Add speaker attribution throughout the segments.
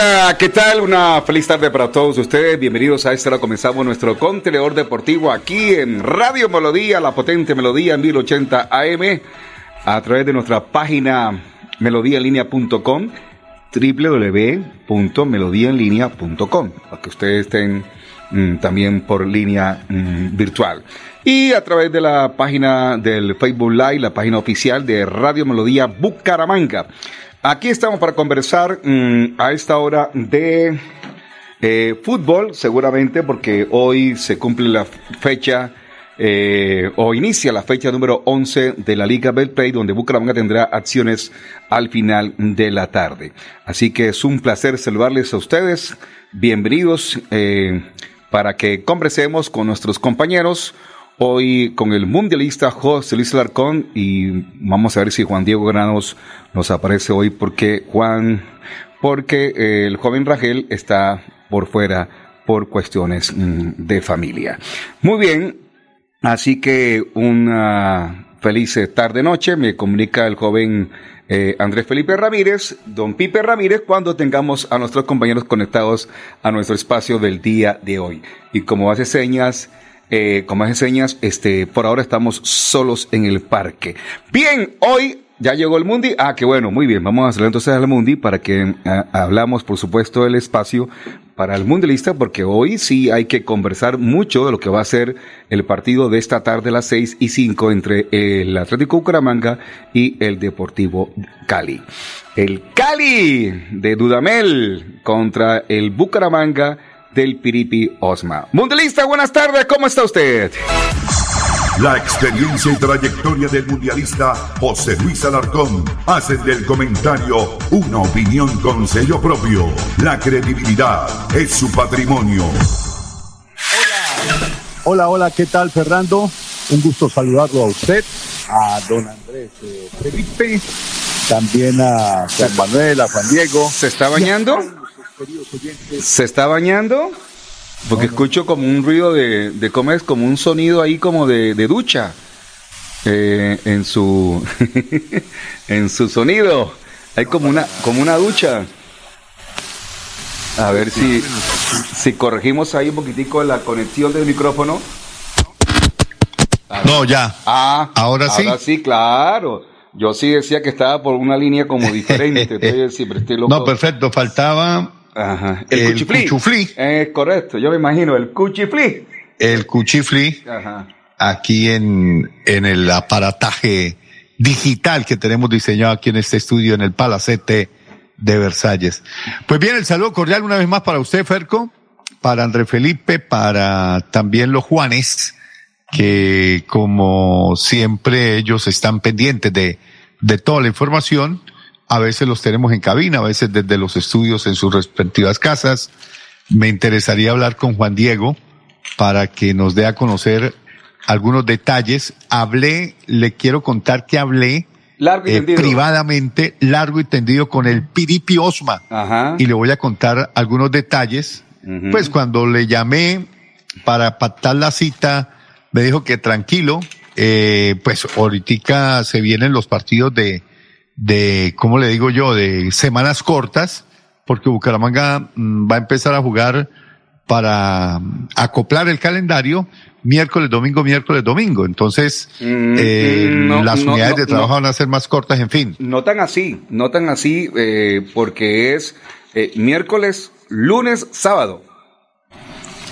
Speaker 1: Hola, ¿qué tal? Una feliz tarde para todos ustedes. Bienvenidos a esta hora. Comenzamos nuestro contenedor deportivo aquí en Radio Melodía, la potente Melodía 1080 AM, a través de nuestra página melodíaenlínea.com, www.melodíaenlínea.com, para que ustedes estén mm, también por línea mm, virtual. Y a través de la página del Facebook Live, la página oficial de Radio Melodía Bucaramanga. Aquí estamos para conversar mm, a esta hora de eh, fútbol, seguramente porque hoy se cumple la fecha eh, o inicia la fecha número 11 de la Liga Betplay, donde Bucaramanga tendrá acciones al final de la tarde. Así que es un placer saludarles a ustedes. Bienvenidos eh, para que conversemos con nuestros compañeros hoy con el mundialista José Luis Larcón y vamos a ver si Juan Diego Granos nos aparece hoy porque Juan, porque eh, el joven Rangel está por fuera por cuestiones mm, de familia. Muy bien, así que una feliz tarde noche me comunica el joven eh, Andrés Felipe Ramírez, don Pipe Ramírez, cuando tengamos a nuestros compañeros conectados a nuestro espacio del día de hoy. Y como hace señas, eh, como hace señas, este, por ahora estamos solos en el parque. Bien, hoy ya llegó el Mundi. Ah, qué bueno, muy bien. Vamos a hacer entonces al Mundi para que ah, hablamos, por supuesto, del espacio para el mundialista, porque hoy sí hay que conversar mucho de lo que va a ser el partido de esta tarde las seis y cinco entre el Atlético Bucaramanga y el Deportivo Cali. El Cali de Dudamel contra el Bucaramanga del Piripi Osma. Mundialista, buenas tardes, ¿cómo está usted?
Speaker 2: La experiencia y trayectoria del mundialista José Luis Alarcón hacen del comentario una opinión con sello propio. La credibilidad es su patrimonio.
Speaker 3: Hola, hola, ¿qué tal Fernando? Un gusto saludarlo a usted, a don Andrés eh, Felipe, también a Juan Manuel, a Juan Diego.
Speaker 1: ¿Se está bañando? ¿Se está bañando? Porque escucho como un ruido de, de cómo es, como un sonido ahí como de, de ducha eh, en su en su sonido. Hay como una como una ducha. A ver si si corregimos ahí un poquitico la conexión del micrófono.
Speaker 3: No, ya.
Speaker 1: Ah,
Speaker 3: ahora sí.
Speaker 1: Ahora sí, claro. Yo sí decía que estaba por una línea como diferente. Entonces, siempre estoy loco.
Speaker 3: No, perfecto. Faltaba
Speaker 1: Ajá.
Speaker 3: El, cuchuflí.
Speaker 1: Es correcto, yo me imagino, el cuchiflí.
Speaker 3: El cuchiflí.
Speaker 1: Ajá.
Speaker 3: Aquí en, en el aparataje digital que tenemos diseñado aquí en este estudio en el Palacete de Versalles. Pues bien, el saludo cordial una vez más para usted, Ferco, para André Felipe, para también los Juanes, que como siempre ellos están pendientes de, de toda la información a veces los tenemos en cabina, a veces desde los estudios en sus respectivas casas. Me interesaría hablar con Juan Diego para que nos dé a conocer algunos detalles. Hablé, le quiero contar que hablé
Speaker 1: largo y
Speaker 3: eh, privadamente, largo y tendido con el Piripi Osma.
Speaker 1: Ajá.
Speaker 3: Y le voy a contar algunos detalles. Pues cuando le llamé para pactar la cita, me dijo que tranquilo, eh, pues ahorita se vienen los partidos de, de, ¿cómo le digo yo?, de semanas cortas, porque Bucaramanga mm, va a empezar a jugar para acoplar el calendario miércoles, domingo, miércoles, domingo. Entonces,
Speaker 1: Mm,
Speaker 3: eh,
Speaker 1: no,
Speaker 3: las
Speaker 1: no,
Speaker 3: unidades
Speaker 1: no,
Speaker 3: de trabajo
Speaker 1: no.
Speaker 3: van a ser más cortas, en fin.
Speaker 1: No tan así, no tan así, eh, porque es eh, miércoles, lunes, sábado.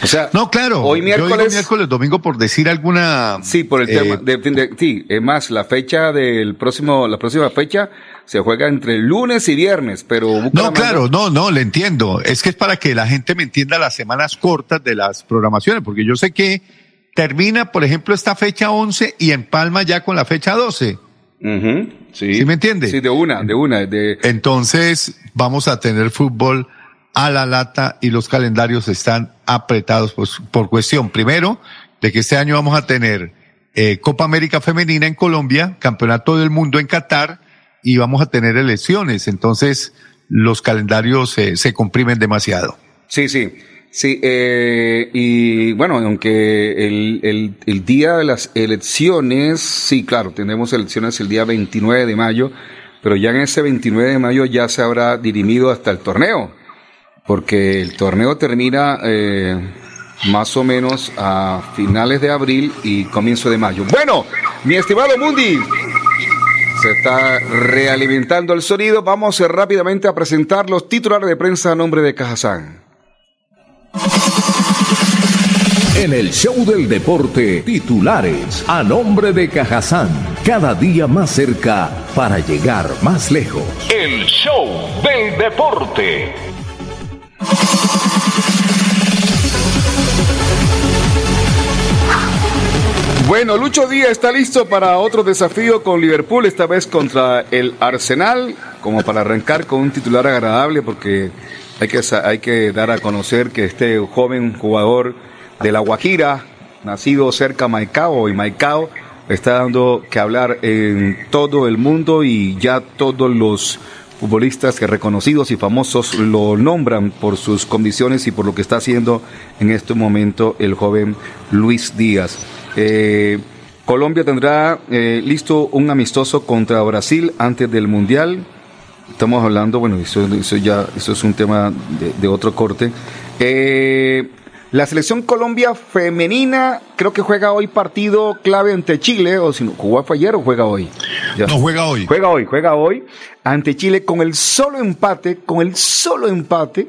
Speaker 1: O sea,
Speaker 3: No, claro.
Speaker 1: hoy
Speaker 3: yo digo
Speaker 1: miércoles.
Speaker 3: miércoles, domingo, por decir alguna.
Speaker 1: Sí, por el
Speaker 3: eh,
Speaker 1: tema. De, de- sí, es más, la fecha del próximo, la próxima fecha se juega entre lunes y viernes, pero
Speaker 3: No, claro, no, no, le entiendo. Es que es para que la gente me entienda las semanas cortas de las programaciones, porque yo sé que termina, por ejemplo, esta fecha 11 y empalma ya con la fecha 12.
Speaker 1: Ujú, sí.
Speaker 3: ¿Sí me entiende?
Speaker 1: Sí, de una, de una, de.
Speaker 3: Entonces, vamos a tener fútbol a la lata y los calendarios están apretados pues, por cuestión, primero, de que este año vamos a tener eh, Copa América Femenina en Colombia, Campeonato del Mundo en Qatar y vamos a tener elecciones. Entonces, los calendarios eh, se comprimen demasiado.
Speaker 1: Sí, sí. Sí, eh, y bueno, aunque el, el día de las elecciones, sí, claro, tenemos elecciones el día 29 de mayo, pero ya en ese 29 de mayo ya se habrá dirimido hasta el torneo, porque el torneo termina eh, más o menos a finales de abril y comienzo de mayo. Bueno, mi estimado Mundi, se está realimentando el sonido. Vamos eh, rápidamente a presentar los titulares de prensa a nombre de Cajazán.
Speaker 4: En el show del deporte, titulares a nombre de Cajazán, cada día más cerca para llegar más lejos. El show del deporte.
Speaker 1: Bueno, Lucho Díaz está listo para otro desafío con Liverpool, esta vez contra el Arsenal, como para arrancar con un titular agradable, porque hay que, hay que dar a conocer que este joven jugador de La Guajira, nacido cerca de Maicao y Maicao, está dando que hablar en todo el mundo y ya todos los futbolistas que reconocidos y famosos lo nombran por sus condiciones y por lo que está haciendo en este momento el joven Luis Díaz. Eh, Colombia tendrá eh, listo un amistoso contra Brasil antes del Mundial. Estamos hablando, bueno, eso, eso ya eso es un tema de, otro corte. Eh, la selección Colombia femenina creo que juega hoy partido clave ante Chile, o si no, jugó fue ayer o juega hoy. Ya.
Speaker 3: No juega hoy.
Speaker 1: Juega hoy, juega hoy ante Chile con el solo empate, con el solo empate.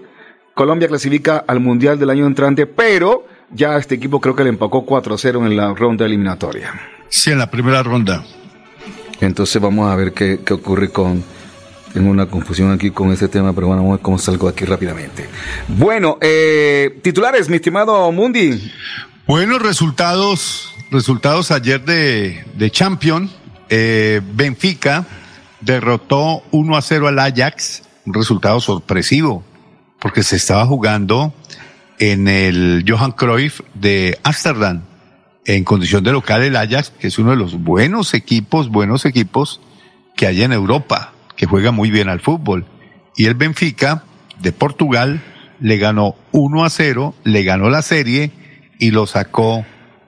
Speaker 1: Colombia clasifica al Mundial del año entrante, pero ya este equipo creo que le empacó 4-0 en la ronda eliminatoria.
Speaker 3: Sí, en la primera ronda.
Speaker 1: Entonces vamos a ver qué, qué ocurre con... Tengo una confusión aquí con este tema, pero bueno, vamos a ver cómo salgo aquí rápidamente. Bueno, eh, titulares, mi estimado Mundi.
Speaker 3: Buenos resultados, resultados ayer de, de Champion. Eh, Benfica derrotó 1 a 0 al Ajax, un resultado sorpresivo, porque se estaba jugando en el Johan Cruyff de Ámsterdam, en condición de local el Ajax, que es uno de los buenos equipos, buenos equipos que hay en Europa, que juega muy bien al fútbol. Y el Benfica de Portugal le ganó 1 a 0, le ganó la serie y lo sacó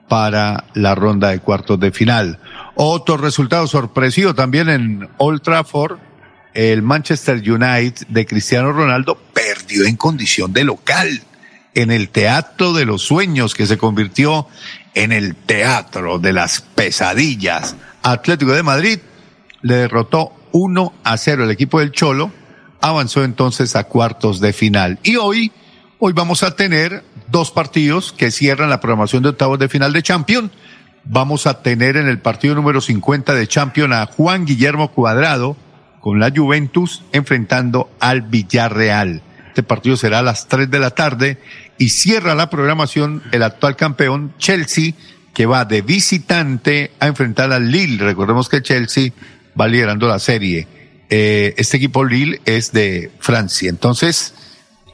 Speaker 3: para la ronda de cuartos de final. Otro resultado sorpresivo también en Old Trafford, el Manchester United de Cristiano Ronaldo perdió en condición de local en el Teatro de los Sueños que se convirtió en el Teatro de las Pesadillas. Atlético de Madrid le derrotó 1 a 0 el equipo del Cholo, avanzó entonces a cuartos de final. Y hoy, hoy vamos a tener dos partidos que cierran la programación de octavos de final de Champions. Vamos a tener en el partido número 50 de Champions a Juan Guillermo Cuadrado con la Juventus enfrentando al Villarreal. Este partido será a las 3 de la tarde y cierra la programación el actual campeón Chelsea que va de visitante a enfrentar al Lille. Recordemos que Chelsea va liderando la serie. Eh, este equipo Lille es de Francia. Entonces,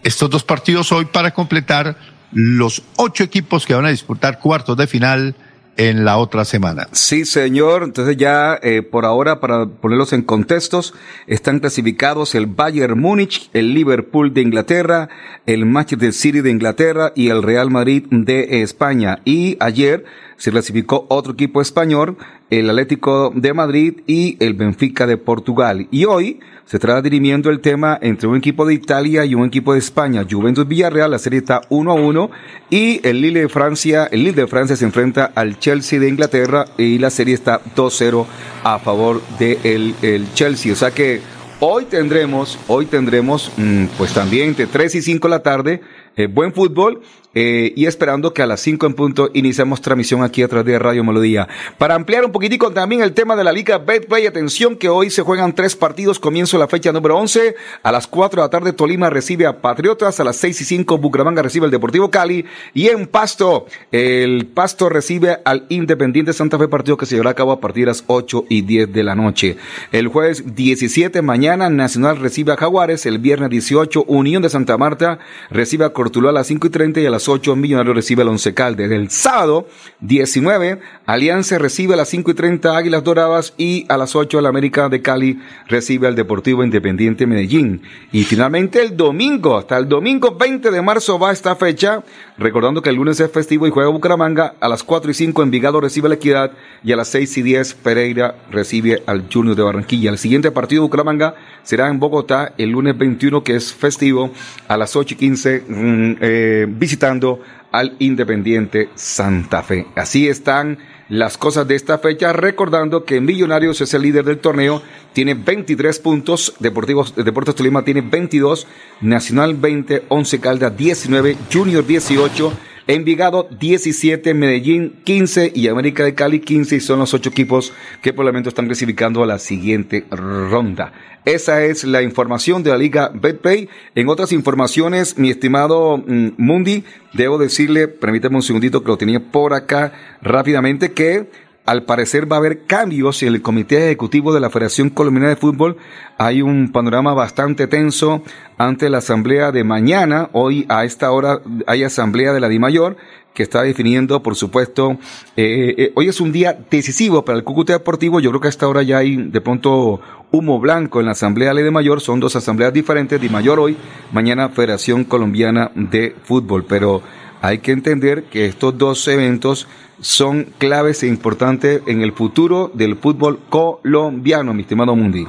Speaker 3: estos dos partidos hoy para completar los ocho equipos que van a disputar cuartos de final en la otra semana.
Speaker 1: Sí, señor. Entonces ya eh, por ahora, para ponerlos en contextos, están clasificados el Bayern Múnich, el Liverpool de Inglaterra, el Manchester City de Inglaterra y el Real Madrid de España. Y ayer se clasificó otro equipo español, el Atlético de Madrid y el Benfica de Portugal. Y hoy se estará dirimiendo el tema entre un equipo de Italia y un equipo de España. Juventus Villarreal, la serie está 1 a 1 y el Lille de Francia, el Lille de Francia se enfrenta al Chelsea de Inglaterra y la serie está 2-0 a favor del de el Chelsea. O sea que hoy tendremos, hoy tendremos, mm, pues también entre 3 y 5 de la tarde, eh, buen fútbol eh, y esperando que a las 5 en punto iniciemos transmisión aquí a través de Radio Melodía. Para ampliar un poquitico también el tema de la Liga Betplay, atención que hoy se juegan tres partidos, comienzo la fecha número 11, a las 4 de la tarde Tolima recibe a Patriotas, a las 6 y 5 Bucaramanga recibe al Deportivo Cali y en Pasto, el Pasto recibe al Independiente Santa Fe, partido que se llevará a cabo a partir de las 8 y 10 de la noche. El jueves 17 mañana Nacional recibe a Jaguares, el viernes 18 Unión de Santa Marta recibe a Cortuluá a las 5 y 30 y a las 8 Millonarios recibe el Once Calde. El sábado 19, Alianza recibe a las 5 y 30 Águilas Doradas y a las 8 el América de Cali recibe al Deportivo Independiente Medellín. Y finalmente el domingo, hasta el domingo 20 de marzo va esta fecha, recordando que el lunes es festivo y juega Bucaramanga, a las 4 y 5 Envigado recibe la Equidad y a las 6 y 10 Pereira recibe al Junior de Barranquilla. El siguiente partido Bucaramanga será en Bogotá el lunes 21 que es festivo a las 8 y 15 mm, eh, visitando al Independiente Santa Fe. Así están las cosas de esta fecha, recordando que Millonarios es el líder del torneo, tiene 23 puntos, Deportivos, Deportes Tolima tiene 22, Nacional 20, 11 Caldas 19, Junior 18, Envigado 17, Medellín 15 y América de Cali 15 y son los ocho equipos que por el momento están clasificando a la siguiente ronda. Esa es la información de la Liga BetPay. En otras informaciones, mi estimado mm, Mundi, debo decirle, permítame un segundito que lo tenía por acá rápidamente, que al parecer va a haber cambios en el Comité Ejecutivo de la Federación Colombiana de Fútbol. Hay un panorama bastante tenso ante la asamblea de mañana. Hoy a esta hora hay asamblea de la DIMAYOR que está definiendo, por supuesto, eh, eh, hoy es un día decisivo para el Cúcuta Deportivo. Yo creo que a esta hora ya hay de pronto humo blanco en la Asamblea de Mayor. Son dos asambleas diferentes, de Mayor hoy, mañana Federación Colombiana de Fútbol. Pero hay que entender que estos dos eventos son claves e importantes en el futuro del fútbol colombiano, mi estimado Mundi.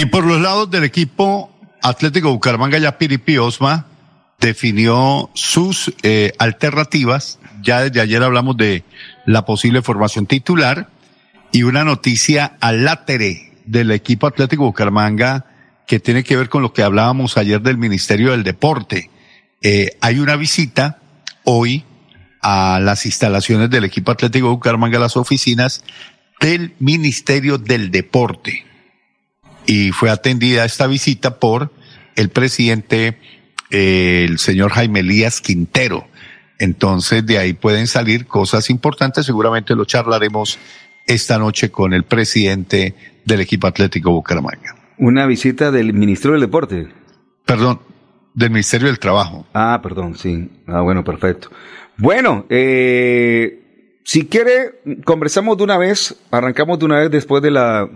Speaker 3: Y por los lados del equipo Atlético Bucaramanga, ya Piripi Osma definió sus eh, alternativas. Ya desde ayer hablamos de la posible formación titular y una noticia al látere del equipo Atlético Bucaramanga que tiene que ver con lo que hablábamos ayer del Ministerio del Deporte. Eh, hay una visita hoy a las instalaciones del equipo Atlético Bucaramanga, las oficinas del Ministerio del Deporte. Y fue atendida esta visita por el presidente, eh, el señor Jaime Elías Quintero. Entonces de ahí pueden salir cosas importantes, seguramente lo charlaremos esta noche con el presidente del equipo Atlético Bucaramanga.
Speaker 1: Una visita del Ministerio del Deporte.
Speaker 3: Perdón, del Ministerio del Trabajo.
Speaker 1: Ah, perdón, sí. Ah, bueno, perfecto. Bueno, eh, si quiere, conversamos de una vez, arrancamos de una vez después de la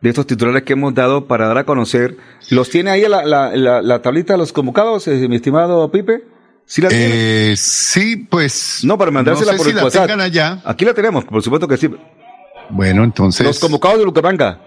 Speaker 1: de estos titulares que hemos dado para dar a conocer. ¿Los tiene ahí la, la, la, tablita de los convocados, eh, mi estimado Pipe?
Speaker 3: ¿Sí la tiene? Eh, sí, pues.
Speaker 1: No, para mandársela por el WhatsApp.
Speaker 3: allá.
Speaker 1: Aquí la tenemos, por supuesto que sí.
Speaker 3: Bueno, entonces.
Speaker 1: Los convocados de Bucaramanga.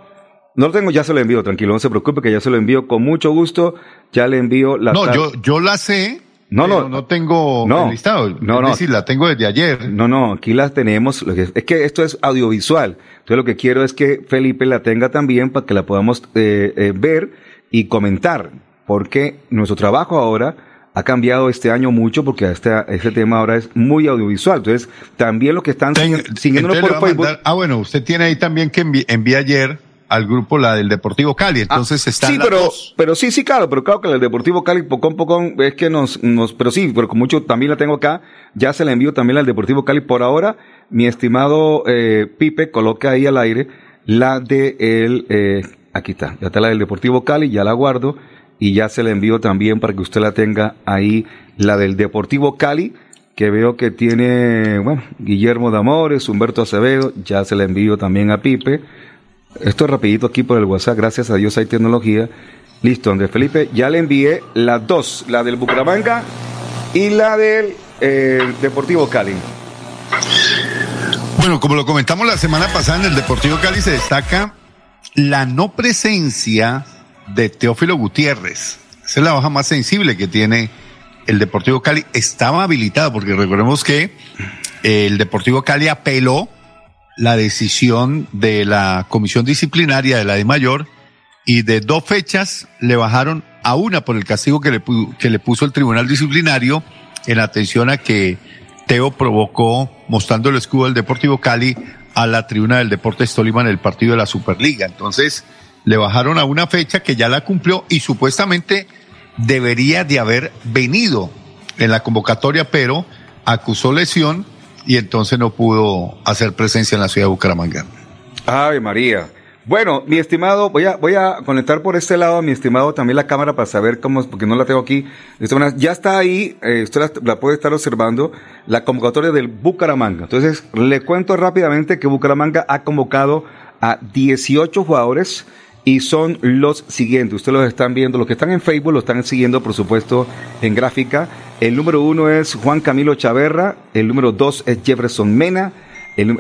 Speaker 1: No lo tengo, ya se lo envío, tranquilo, no se preocupe que ya se lo envío con mucho gusto. Ya le envío la.
Speaker 3: No, yo, yo la sé,
Speaker 1: no, no,
Speaker 3: no tengo
Speaker 1: no,
Speaker 3: listado. No, es no. decir, la tengo desde ayer.
Speaker 1: No, no, aquí la tenemos. Es que esto es audiovisual. Entonces lo que quiero es que Felipe la tenga también para que la podamos eh, eh, ver y comentar. Porque nuestro trabajo ahora ha cambiado este año mucho porque este, este tema ahora es muy audiovisual. Entonces, también lo que están
Speaker 3: siguiéndolo por Facebook. ah, bueno, usted tiene ahí también que envié ayer al grupo la del Deportivo Cali. Ah, Entonces está
Speaker 1: Sí, pero, pero sí, sí, claro, pero claro que el Deportivo Cali, poco a poco, es que nos, nos, pero sí, pero con mucho también la tengo acá. Ya se la envío también al Deportivo Cali. Por ahora, mi estimado eh, Pipe, coloca ahí al aire la de el, eh, aquí está, ya está la del Deportivo Cali, ya la guardo y ya se la envío también para que usted la tenga ahí, la del Deportivo Cali que veo que tiene, bueno, Guillermo de Amores, Humberto Acevedo, ya se la envío también a Pipe, esto es rapidito aquí por el WhatsApp, gracias a Dios hay tecnología. Listo, Andrés Felipe, ya le envié las dos, la del Bucaramanga y la del eh, Deportivo Cali.
Speaker 3: Bueno, como lo comentamos la semana pasada en el Deportivo Cali, se destaca la no presencia de Teófilo Gutiérrez. Esa es la baja más sensible que tiene el Deportivo Cali. Estaba habilitado, porque recordemos que el Deportivo Cali apeló la decisión de la comisión disciplinaria de la de mayor y de dos fechas le bajaron a una por el castigo que le, que le puso el tribunal disciplinario en atención a que Teo provocó, mostrando el escudo del Deportivo Cali, a la tribuna del Deportes Tolima en el partido de la Superliga. Entonces, le bajaron a una fecha que ya la cumplió y supuestamente debería de haber venido en la convocatoria, pero acusó lesión y entonces no pudo hacer presencia en la ciudad de Bucaramanga.
Speaker 1: Ave María. Bueno, mi estimado, voy a, voy a conectar por este lado, mi estimado, también la cámara para saber cómo, porque no la tengo aquí. Ya está ahí, eh, usted la, puede estar observando, la convocatoria del Bucaramanga. Entonces, le cuento rápidamente que Bucaramanga ha convocado a 18 jugadores y son los siguientes. Ustedes los están viendo, los que están en Facebook lo están siguiendo, por supuesto, en gráfica. El número uno es Juan Camilo Chaverra, el número dos es Jefferson Mena,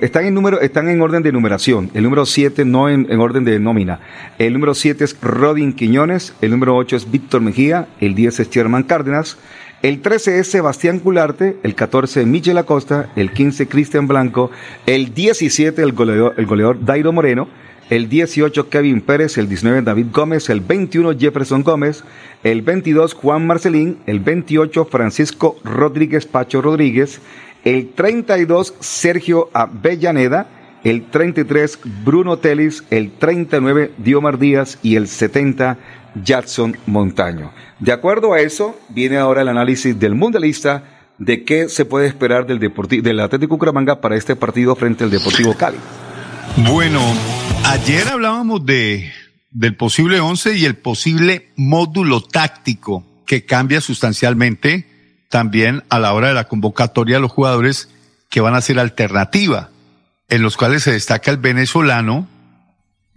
Speaker 1: están, en número, están en orden de numeración. El número 7 no en, orden de nómina. El número 7 es Rodin Quiñones. El número 8 es Víctor Mejía. El 10 es Sherman Cárdenas. El 13 es Sebastián Cularte. El 14 Michel Acosta. El 15 Cristian Blanco. El 17 el goleador, el goleador Dairo Moreno. El 18 Kevin Pérez. El 19 David Gómez. El 21 Jefferson Gómez. El 22 Juan Marcelín. El 28 Francisco Rodríguez Pacho Rodríguez el 32 Sergio Avellaneda, el 33 Bruno Telis, el 39 Diomar Díaz y el 70 Jackson Montaño. De acuerdo a eso, viene ahora el análisis del mundialista de qué se puede esperar del, del Atlético Cucaramanga para este partido frente al Deportivo Cali.
Speaker 3: Bueno, ayer hablábamos de, del posible 11 y el posible módulo táctico que cambia sustancialmente también a la hora de la convocatoria de los jugadores que van a ser alternativa, en los cuales se destaca el venezolano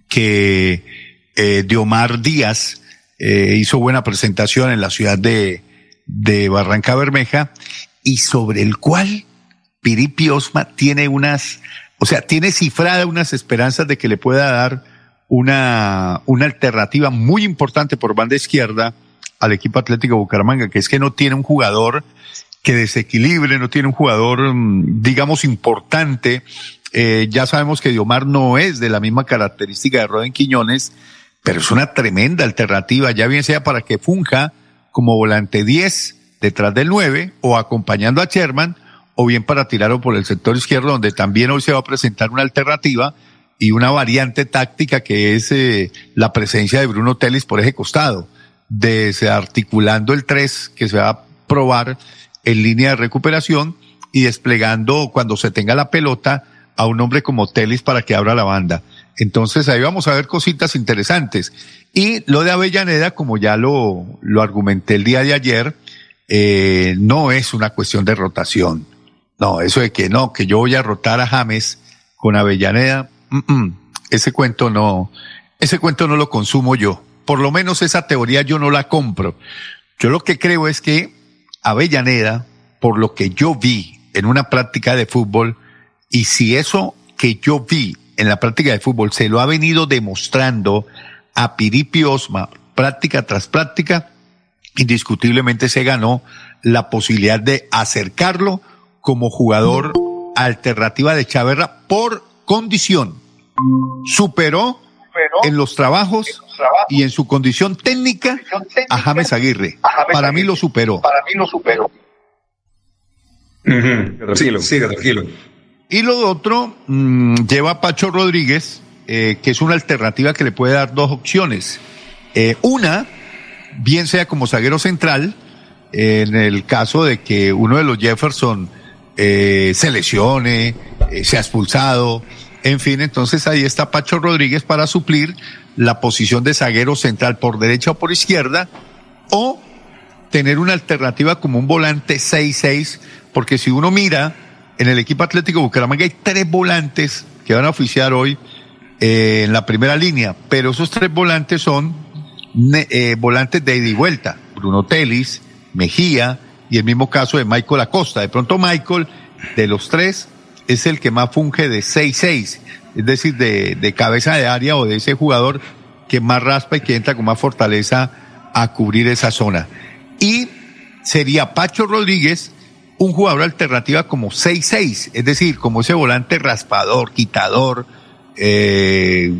Speaker 3: que eh, Diomar Díaz eh, hizo buena presentación en la ciudad de, de Barranca Bermeja y sobre el cual Piripi Osma tiene unas, o sea, tiene cifrada unas esperanzas de que le pueda dar una, una alternativa muy importante por banda izquierda al equipo Atlético Bucaramanga, que es que no tiene un jugador que desequilibre, no tiene un jugador, mm, digamos, importante. Eh, ya sabemos que Diomar no es de la misma característica de Roden Quiñones, pero es una tremenda alternativa, ya bien sea para que funja como volante 10 detrás del 9 o acompañando a Sherman, o bien para tirarlo por el sector izquierdo, donde también hoy se va a presentar una alternativa y una variante táctica que es eh, la presencia de Bruno Telis por ese costado desarticulando el 3 que se va a probar en línea de recuperación y desplegando cuando se tenga la pelota a un hombre como Telis para que abra la banda. Entonces ahí vamos a ver cositas interesantes. Y lo de Avellaneda, como ya lo, lo argumenté el día de ayer, eh, no es una cuestión de rotación. No, eso de que no, que yo voy a rotar a James con Avellaneda, ese cuento no, ese cuento no lo consumo yo por lo menos esa teoría yo no la compro. Yo lo que creo es que Avellaneda, por lo que yo vi en una práctica de fútbol, y si eso que yo vi en la práctica de fútbol se lo ha venido demostrando a Piripi Osma práctica tras práctica, indiscutiblemente se ganó la posibilidad de acercarlo como jugador alternativa de Chaverra por condición. Superó en los trabajos y en su condición técnica, a James Aguirre. Para mí lo superó.
Speaker 5: Para mí lo superó.
Speaker 3: Y lo otro mm, lleva a Pacho Rodríguez, eh, que es una alternativa que le puede dar dos opciones. Eh, una, bien sea como zaguero central, en el caso de que uno de los Jefferson eh, se lesione, sea expulsado, en fin, entonces ahí está Pacho Rodríguez para suplir la posición de zaguero central por derecha o por izquierda, o tener una alternativa como un volante 6-6, porque si uno mira en el equipo Atlético Bucaramanga hay tres volantes que van a oficiar hoy eh, en la primera línea, pero esos tres volantes son eh, volantes de ida y vuelta, Bruno Telis, Mejía y el mismo caso de Michael Acosta. De pronto Michael, de los tres, es el que más funge de 6-6, es decir, de, de cabeza de área o de ese jugador que más raspa y que entra con más fortaleza a cubrir esa zona. Y sería Pacho Rodríguez un jugador alternativa como 6-6, es decir, como ese volante raspador, quitador, eh,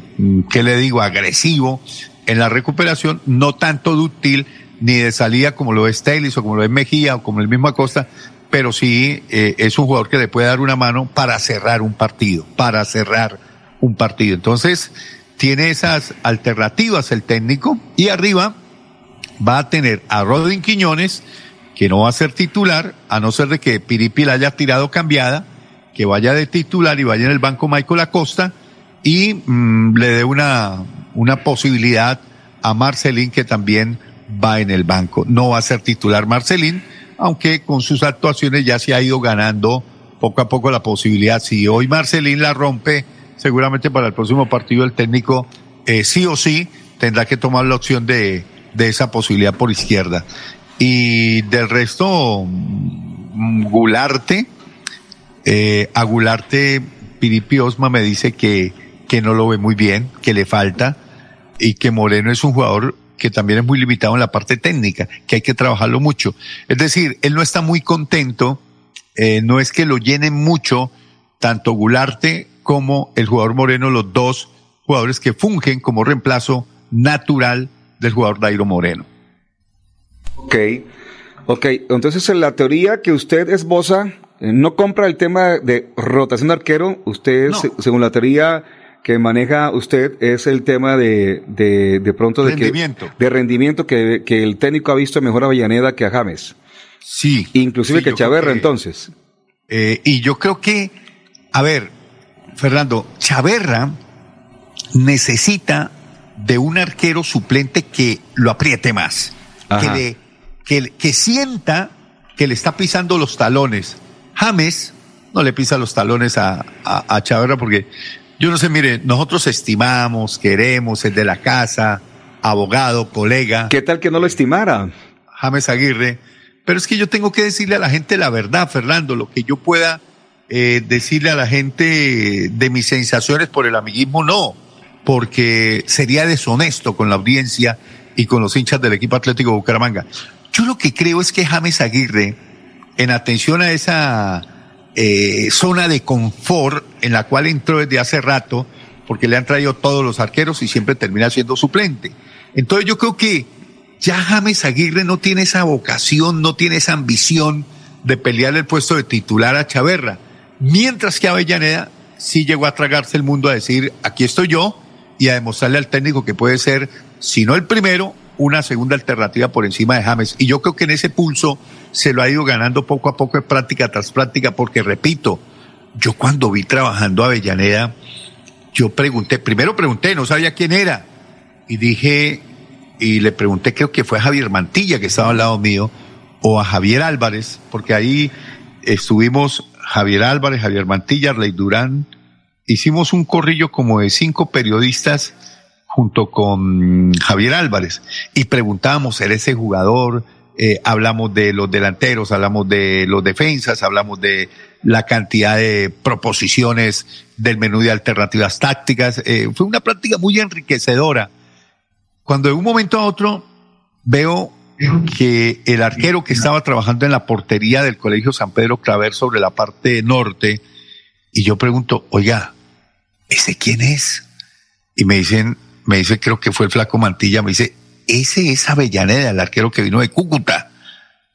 Speaker 3: ¿qué le digo? Agresivo en la recuperación, no tanto dúctil ni de salida como lo es Taylor o como lo es Mejía o como el mismo Acosta, pero sí eh, es un jugador que le puede dar una mano para cerrar un partido, para cerrar un partido. Entonces, tiene esas alternativas el técnico y arriba va a tener a Rodin Quiñones, que no va a ser titular, a no ser de que Piripi la haya tirado cambiada, que vaya de titular y vaya en el banco Michael Acosta y mm, le dé una, una posibilidad a Marcelín que también va en el banco. No va a ser titular Marcelín, aunque con sus actuaciones ya se ha ido ganando poco a poco la posibilidad. Si hoy Marcelín la rompe, seguramente para el próximo partido el técnico eh, sí o sí tendrá que tomar la opción de, de esa posibilidad por izquierda. Y del resto, mm, Gularte, eh, a Gularte, Piripi Osma me dice que, que no lo ve muy bien, que le falta, y que Moreno es un jugador que también es muy limitado en la parte técnica, que hay que trabajarlo mucho. Es decir, él no está muy contento, eh, no es que lo llenen mucho, tanto Gularte como el jugador Moreno, los dos jugadores que fungen como reemplazo natural del jugador Dairo Moreno.
Speaker 1: Ok, ok, entonces en la teoría que usted esboza, eh, no compra el tema de rotación de arquero, usted,
Speaker 3: No.
Speaker 1: según la teoría que maneja usted, es el tema de, de, de pronto de
Speaker 3: Rendimiento.
Speaker 1: que, de rendimiento que, que el técnico ha visto mejor a Avellaneda que a James,
Speaker 3: Sí.
Speaker 1: inclusive
Speaker 3: Sí,
Speaker 1: que Chaverra
Speaker 3: que-
Speaker 1: entonces.
Speaker 3: Eh, y yo creo que, a ver, Fernando, Chaverra necesita de un arquero suplente que lo apriete más, que, le, que, que sienta que le está pisando los talones. James no le pisa los talones a, a, a Chaverra porque yo no sé, mire, nosotros estimamos, queremos, el de la casa, abogado, colega.
Speaker 1: ¿Qué tal que no lo estimara?
Speaker 3: James Aguirre. Pero es que yo tengo que decirle a la gente la verdad, Fernando, lo que yo pueda eh, decirle a la gente de mis sensaciones por el amiguismo, no, porque sería deshonesto con la audiencia y con los hinchas del equipo Atlético de Bucaramanga. Yo lo que creo es que James Aguirre, en atención a esa eh, zona de confort en la cual entró desde hace rato, porque le han traído todos los arqueros y siempre termina siendo suplente. Entonces yo creo que ya James Aguirre no tiene esa vocación, no tiene esa ambición de pelear el puesto de titular a Chaverra. Mientras que Avellaneda sí llegó a tragarse el mundo a decir, aquí estoy yo, y a demostrarle al técnico que puede ser, si no el primero, una segunda alternativa por encima de James. Y yo creo que en ese pulso se lo ha ido ganando poco a poco en práctica tras práctica, porque repito, yo cuando vi trabajando a Avellaneda, yo pregunté, primero pregunté, no sabía quién era, y dije, y le pregunté, creo que fue a Javier Mantilla, que estaba al lado mío, o a Javier Álvarez, porque ahí estuvimos Javier Álvarez, Javier Mantilla, Rey Durán, hicimos un corrillo como de cinco periodistas junto con Javier Álvarez y preguntábamos, ¿era ese jugador? Eh, hablamos de los delanteros, hablamos de los defensas, hablamos de la cantidad de proposiciones del menú de alternativas tácticas. Eh, fue una práctica muy enriquecedora. Cuando de un momento a otro veo que el arquero que estaba trabajando en la portería del Colegio San Pedro Claver sobre la parte norte, y yo pregunto, oiga, ¿ese quién es? Y me dicen, me dice, creo que fue el flaco Mantilla, me dice, ese es Avellaneda, el arquero que vino de Cúcuta,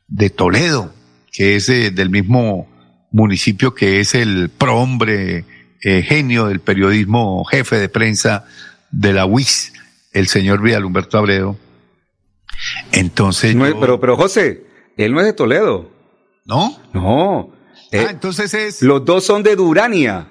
Speaker 3: de Toledo, que es eh, del mismo municipio que es el prohombre eh, genio del periodismo, jefe de prensa de la UIS, el señor Vidal Humberto Abreu. Entonces,
Speaker 1: No
Speaker 3: yo-
Speaker 1: pero, pero José, él no es de Toledo.
Speaker 3: ¿no?
Speaker 1: No. Eh,
Speaker 3: ah, entonces es
Speaker 1: los dos son de Durania.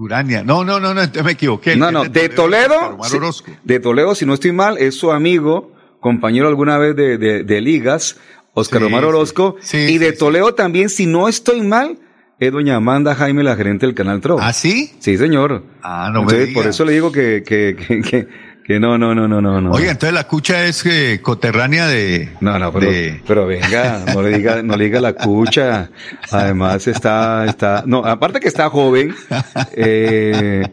Speaker 3: Durania. No, no, no, no, me equivoqué.
Speaker 1: No, no, de Toledo.
Speaker 3: Omar
Speaker 1: sí,
Speaker 3: Orozco.
Speaker 1: de Toledo, si no estoy mal, es su amigo, compañero alguna vez de, de, de ligas, Oscar
Speaker 3: Sí,
Speaker 1: Omar. Orozco.
Speaker 3: Sí,
Speaker 1: y de. Toledo también, si no estoy mal, es doña Amanda Jaime, la gerente del Canal Tro.
Speaker 3: ¿Ah, sí?
Speaker 1: Sí, señor.
Speaker 3: Ah, no me
Speaker 1: Entonces,
Speaker 3: diga.
Speaker 1: Por eso le digo que, que, que, que, que no, no, no, no, no. no.
Speaker 3: Oiga, entonces la cucha es eh, coterránea de.
Speaker 1: No, no, pero,
Speaker 3: de-
Speaker 1: pero venga, no le diga, no le diga la cucha. Además está, está, no, aparte que está joven, eh,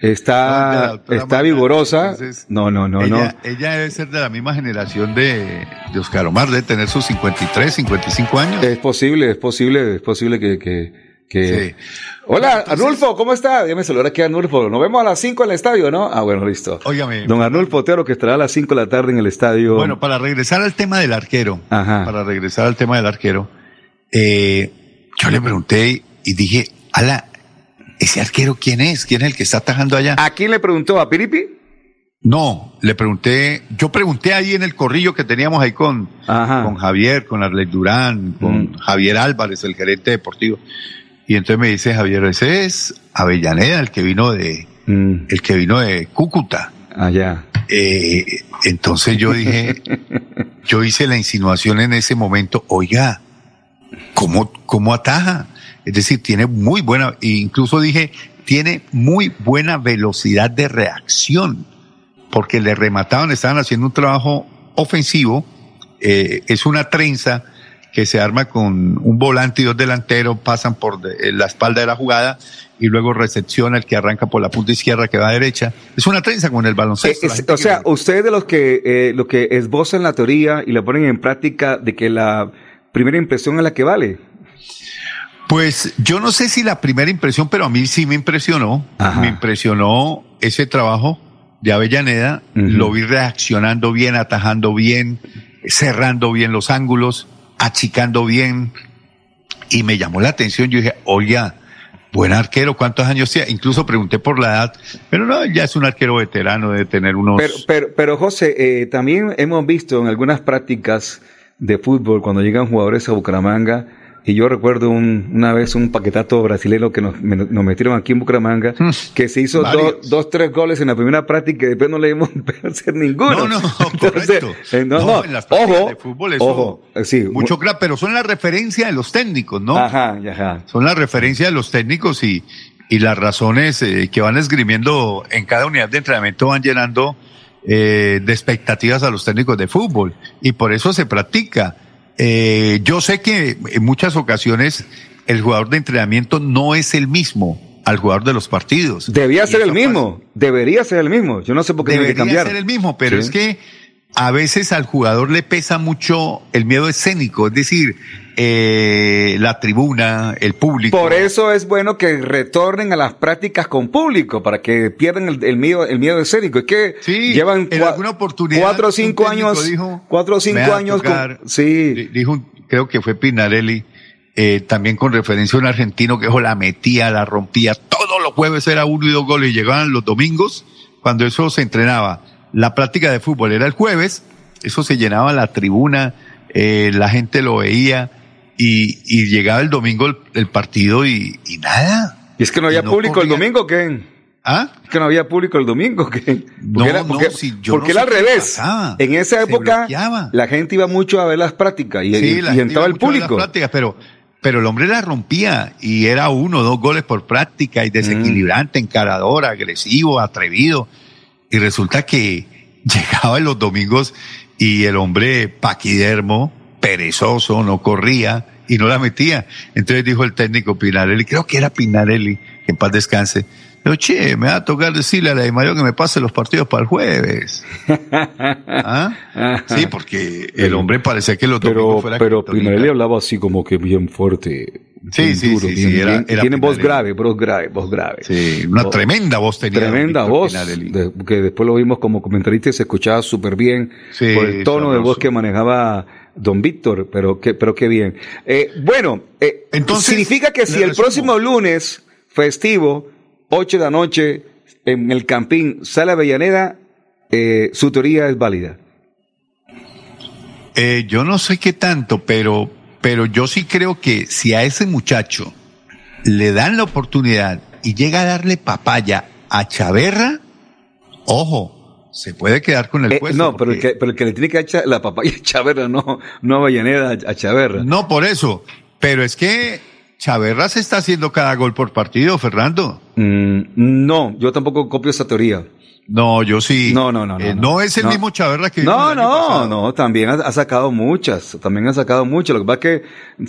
Speaker 1: está, está vigorosa.
Speaker 3: entonces,
Speaker 1: No, no, no, no.
Speaker 3: ella, ella debe ser de la misma generación de, de Oscar Omar, debe tener sus 53, 55 años.
Speaker 1: Es posible, es posible, es posible que, que, que...
Speaker 3: Sí.
Speaker 1: Hola, Arnulfo, ¿cómo está? Déjame saludar aquí a Arnulfo. Nos vemos a las 5 en el estadio, ¿no? Ah, bueno, listo.
Speaker 3: Óigame.
Speaker 1: Don Arnulfo Otero, que estará a las 5 de la tarde en el estadio.
Speaker 3: Bueno, para regresar al tema del arquero,
Speaker 1: Ajá.
Speaker 3: para regresar al tema del arquero, eh, yo le pregunté y dije, ala, ¿ese arquero quién es? ¿Quién es el que está atajando allá?
Speaker 1: ¿A quién le preguntó? ¿A Piripi?
Speaker 3: No, le pregunté, yo pregunté ahí en el corrillo que teníamos ahí con,
Speaker 1: Ajá.
Speaker 3: con Javier, con Arlet Durán, con
Speaker 1: Mm.
Speaker 3: Javier Álvarez, el gerente deportivo. Y entonces me dice Javier, ese es Avellaneda, el que vino de,
Speaker 1: Mm,
Speaker 3: el que vino de Cúcuta.
Speaker 1: allá.
Speaker 3: Eh, entonces yo dije, yo hice la insinuación en ese momento, oiga, ¿cómo, cómo ataja? Es decir, tiene muy buena, e incluso dije, tiene muy buena velocidad de reacción, porque le remataban, estaban haciendo un trabajo ofensivo, eh, es una trenza que se arma con un volante y dos delanteros, pasan por de- la espalda de la jugada y luego recepciona el que arranca por la punta izquierda que va a derecha. Es una trenza con el
Speaker 1: Eh,
Speaker 3: baloncesto.
Speaker 1: es-
Speaker 3: la gente
Speaker 1: o
Speaker 3: que-
Speaker 1: sea, ustedes de los que, eh, lo que esbozan la teoría y la ponen en práctica de que la primera impresión es la que vale.
Speaker 3: Pues yo no sé si la primera impresión, pero a mí sí me impresionó.
Speaker 1: Ajá.
Speaker 3: Me impresionó ese trabajo de Avellaneda. Lo vi reaccionando bien, atajando bien, cerrando bien los ángulos, achicando bien. Y me llamó la atención. Yo dije, oiga, buen arquero, ¿cuántos años tiene? Incluso pregunté por la edad, pero no, ya es un arquero veterano, de tener unos...
Speaker 1: Pero, pero, pero José, eh, también hemos visto en algunas prácticas de fútbol cuando llegan jugadores a Bucaramanga, y yo recuerdo un- una vez un paquetato brasileño que nos, me- nos metieron aquí en Bucaramanga, que se hizo
Speaker 3: Varios.
Speaker 1: dos, dos, tres goles en la primera práctica y después no le dimos hacer ninguno.
Speaker 3: No, no, correcto.
Speaker 1: eh, no,
Speaker 3: No,
Speaker 1: no,
Speaker 3: en las prácticas
Speaker 1: ojo,
Speaker 3: de fútbol eso-
Speaker 1: ojo, eh, sí,
Speaker 3: mucho crack, pero son la referencia de los técnicos, ¿no?
Speaker 1: Ajá, ajá.
Speaker 3: son la referencia de los técnicos y, y las razones eh, que van esgrimiendo en cada unidad de entrenamiento van llenando eh, de expectativas a los técnicos de fútbol y por eso se practica. Eh, yo sé que en muchas ocasiones el jugador de entrenamiento no es el mismo al jugador de los partidos.
Speaker 1: Debía ser el mismo, debería ser el mismo. Yo no sé por qué que
Speaker 3: Debería
Speaker 1: cambiar.
Speaker 3: ser el mismo, pero
Speaker 1: Sí.
Speaker 3: es que a veces al jugador le pesa mucho el miedo escénico, es decir, eh, la tribuna, el público.
Speaker 1: Por eso es bueno que retornen a las prácticas con público, para que pierdan el, el miedo, el miedo escénico. Es que
Speaker 3: Sí,
Speaker 1: llevan
Speaker 3: en
Speaker 1: cua-
Speaker 3: alguna oportunidad
Speaker 1: cuatro o cinco años,
Speaker 3: dijo,
Speaker 1: cuatro o
Speaker 3: "Me
Speaker 1: cinco años, con-
Speaker 3: tocar".
Speaker 1: sí,
Speaker 3: Di- Dijo, creo que fue Pinarelli, eh, también con referencia a un argentino que ojo, la metía, la rompía. Todos los jueves era uno y dos goles y llegaban los domingos, cuando eso se entrenaba. La práctica de fútbol era el jueves, eso se llenaba la tribuna, eh, la gente lo veía y, y llegaba el domingo el, el partido y, y nada.
Speaker 1: y es que no había
Speaker 3: no
Speaker 1: público el domingo, ¿qué?
Speaker 3: ¿Ah?
Speaker 1: Es que no había público el domingo, ¿qué? Porque
Speaker 3: No,
Speaker 1: era,
Speaker 3: no,
Speaker 1: porque,
Speaker 3: si yo
Speaker 1: porque
Speaker 3: no
Speaker 1: era al revés.
Speaker 3: pasaba.
Speaker 1: En esa época, la gente iba mucho a ver las prácticas y, y-
Speaker 3: Sí,
Speaker 1: y
Speaker 3: la gente
Speaker 1: entraba
Speaker 3: iba
Speaker 1: el
Speaker 3: las
Speaker 1: público.
Speaker 3: prácticas, pero, pero el hombre la rompía y era uno o dos goles por práctica y desequilibrante,
Speaker 1: Mm.
Speaker 3: encarador, agresivo, atrevido. Y resulta que llegaba en los domingos y el hombre paquidermo, perezoso, no corría y no la metía. Entonces dijo el técnico Pinarelli, creo que era Pinarelli, que en paz descanse. Dijo, che, me va a tocar decirle a la de que me pase los partidos para el jueves. ¿Ah? Sí, porque el hombre parecía que los
Speaker 1: Pero, pero. Pinarelli hablaba así como que bien fuerte.
Speaker 3: Sí, sí, sí, sí, era-
Speaker 1: bien- y
Speaker 3: era
Speaker 1: tiene voz grave, voz grave, voz grave.
Speaker 3: Sí, una
Speaker 1: Voz-
Speaker 3: tremenda voz tenía.
Speaker 1: Tremenda voz, de- que después lo vimos como comentarista y se escuchaba súper bien
Speaker 3: Sí,
Speaker 1: por el tono de voz que manejaba don Víctor, pero que, pero qué bien. Eh, bueno, eh,
Speaker 3: Entonces,
Speaker 1: significa que si el
Speaker 3: resumo.
Speaker 1: próximo lunes festivo, 8 de la noche, en el Campín, sale Avellaneda, eh, su teoría es válida.
Speaker 3: Yo no sé qué tanto, pero, pero yo sí creo que si a ese muchacho le dan la oportunidad y llega a darle papaya a Chaverra, ojo, se puede quedar con el
Speaker 1: Eh,
Speaker 3: puesto.
Speaker 1: no, pero el, que, pero el que le tiene que echar la papaya a Chaverra, no, no a Avellaneda, a, a Chaverra.
Speaker 3: No por eso, pero es que Chaverra se está haciendo cada gol por partido, Fernando.
Speaker 1: Mm, no, yo tampoco copio esa teoría.
Speaker 3: No, yo sí.
Speaker 1: No, no, no.
Speaker 3: Eh,
Speaker 1: no,
Speaker 3: no, es el
Speaker 1: no.
Speaker 3: mismo Chaverra que
Speaker 1: No, no, no, también ha, ha sacado muchas, también ha sacado muchas. Lo que pasa es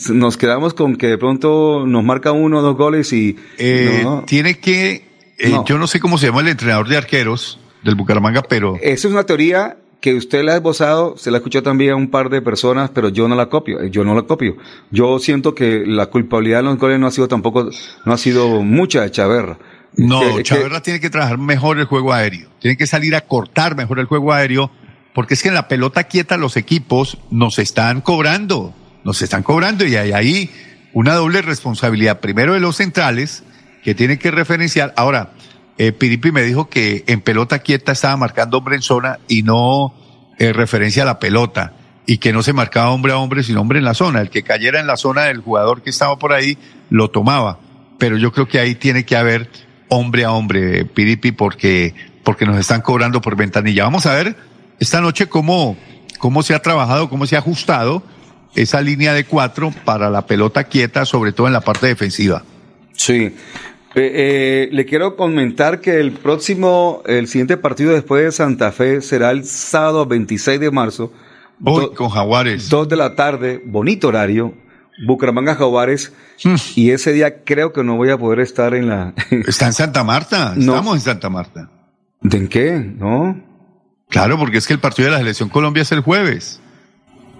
Speaker 1: que nos quedamos con que de pronto nos marca uno o dos goles y...
Speaker 3: Eh,
Speaker 1: no.
Speaker 3: Tiene que, eh,
Speaker 1: No.
Speaker 3: yo no sé cómo se llama el entrenador de arqueros del Bucaramanga, pero
Speaker 1: Esa es una teoría que usted la ha esbozado, se la escuchó también a un par de personas, pero yo no la copio, eh, yo no la copio. Yo siento que la culpabilidad en los goles no ha sido tampoco, no ha sido mucha de Chaverra.
Speaker 3: no,
Speaker 1: Que-
Speaker 3: tiene que trabajar mejor el juego aéreo. Tiene que salir a cortar mejor el juego aéreo, porque es que en la pelota quieta los equipos nos están cobrando, nos están cobrando y hay ahí una doble responsabilidad. Primero de los centrales, que tienen que referenciar. Ahora, eh, Piripi me dijo que en pelota quieta estaba marcando hombre en zona y no eh, referencia a la pelota y que no se marcaba hombre a hombre, sino hombre en la zona. El que cayera en la zona del jugador que estaba por ahí lo tomaba. Pero yo creo que ahí tiene que haber hombre a hombre, Piripi, porque, porque nos están cobrando por ventanilla. Vamos a ver esta noche cómo, cómo se ha trabajado, cómo se ha ajustado esa línea de cuatro para la pelota quieta, sobre todo en la parte defensiva.
Speaker 1: Sí. Eh, eh, le quiero comentar que el próximo, el siguiente partido después de Santa Fe será el sábado 26 de marzo.
Speaker 3: Con Jaguares.
Speaker 1: Dos de la tarde, bonito horario, Bucaramanga Jaguares,
Speaker 3: Hmm.
Speaker 1: y ese día creo que no voy a poder estar en la...
Speaker 3: Está en Santa Marta,
Speaker 1: No.
Speaker 3: estamos en Santa Marta.
Speaker 1: ¿De en qué? ¿No?
Speaker 3: Claro, porque es que el partido de la selección Colombia es el jueves.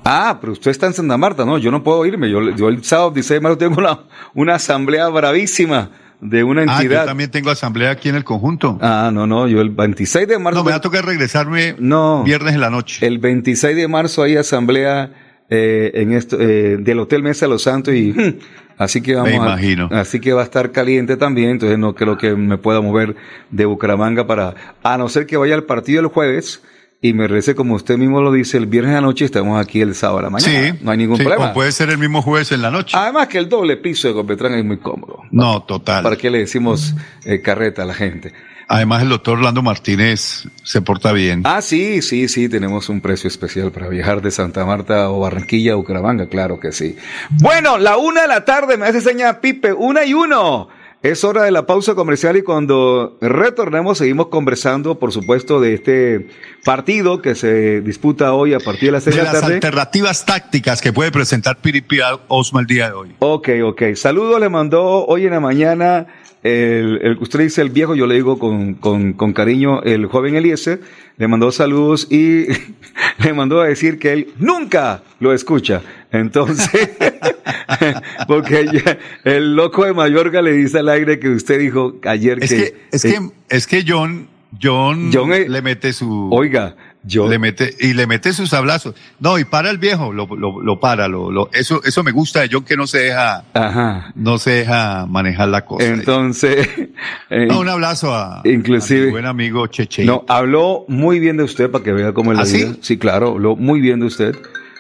Speaker 1: Ah, pero usted está en Santa Marta, ¿no? Yo no puedo irme. Yo, yo el sábado 16 de marzo tengo una, una asamblea bravísima de una
Speaker 3: Ah, yo
Speaker 1: entidad.
Speaker 3: también tengo asamblea aquí en el conjunto.
Speaker 1: Ah, no, no, yo el 26 de marzo...
Speaker 3: no, me va a tocar regresarme
Speaker 1: No.
Speaker 3: viernes en la noche.
Speaker 1: El 26 de marzo hay asamblea eh, en esto eh, del Hotel Mesa de los Santos y hmm, así que vamos
Speaker 3: Me
Speaker 1: a-
Speaker 3: imagino.
Speaker 1: así que va a estar caliente también, entonces no creo que me pueda mover de Bucaramanga para a no ser que vaya al partido el jueves y me regrese como usted mismo lo dice el viernes a la noche estamos aquí el sábado a la mañana.
Speaker 3: sí,
Speaker 1: no hay ningún
Speaker 3: sí,
Speaker 1: problema.
Speaker 3: O puede ser el mismo jueves en la noche.
Speaker 1: Además que el doble piso de Copetrán es muy cómodo.
Speaker 3: no, total.
Speaker 1: ¿Para qué le decimos eh, carreta a la gente?
Speaker 3: Además, el doctor Orlando Martínez se porta bien.
Speaker 1: Ah, sí, sí, sí, tenemos un precio especial para viajar de Santa Marta o Barranquilla a Bucaramanga, claro que sí. Bueno, la una de la tarde, me hace seña Pipe, una y uno. Es hora de la pausa comercial y cuando retornemos seguimos conversando, por supuesto, de este partido que se disputa hoy a partir de las seis
Speaker 3: de
Speaker 1: de la
Speaker 3: las alternativas tácticas que puede presentar Piripi Osma el día de hoy.
Speaker 1: Ok, ok. Saludos le mandó hoy en la mañana, el, el- usted dice el viejo, yo le digo con, con, con cariño, el joven Eliezer, le mandó saludos y le mandó a decir que él nunca lo escucha. Entonces, porque ya- el loco de Mayorga le dice al aire que usted dijo ayer
Speaker 3: Es
Speaker 1: que...
Speaker 3: que, es
Speaker 1: eh,
Speaker 3: que, es que John, John,
Speaker 1: John, eh,
Speaker 3: le mete su,
Speaker 1: Oiga, yo...
Speaker 3: le mete, y le mete sus sablazos. No, y para el viejo, lo, lo, lo para, lo, lo, eso, eso me gusta de John que no se deja,
Speaker 1: Ajá.
Speaker 3: no se deja manejar la cosa.
Speaker 1: Entonces... eh,
Speaker 3: No, un abrazo a,
Speaker 1: Inclusive-
Speaker 3: a mi buen amigo Cheche.
Speaker 1: No, habló muy bien de usted para que vea cómo es la
Speaker 3: ¿Ah, sí?
Speaker 1: vida. Sí, claro, habló muy bien de usted.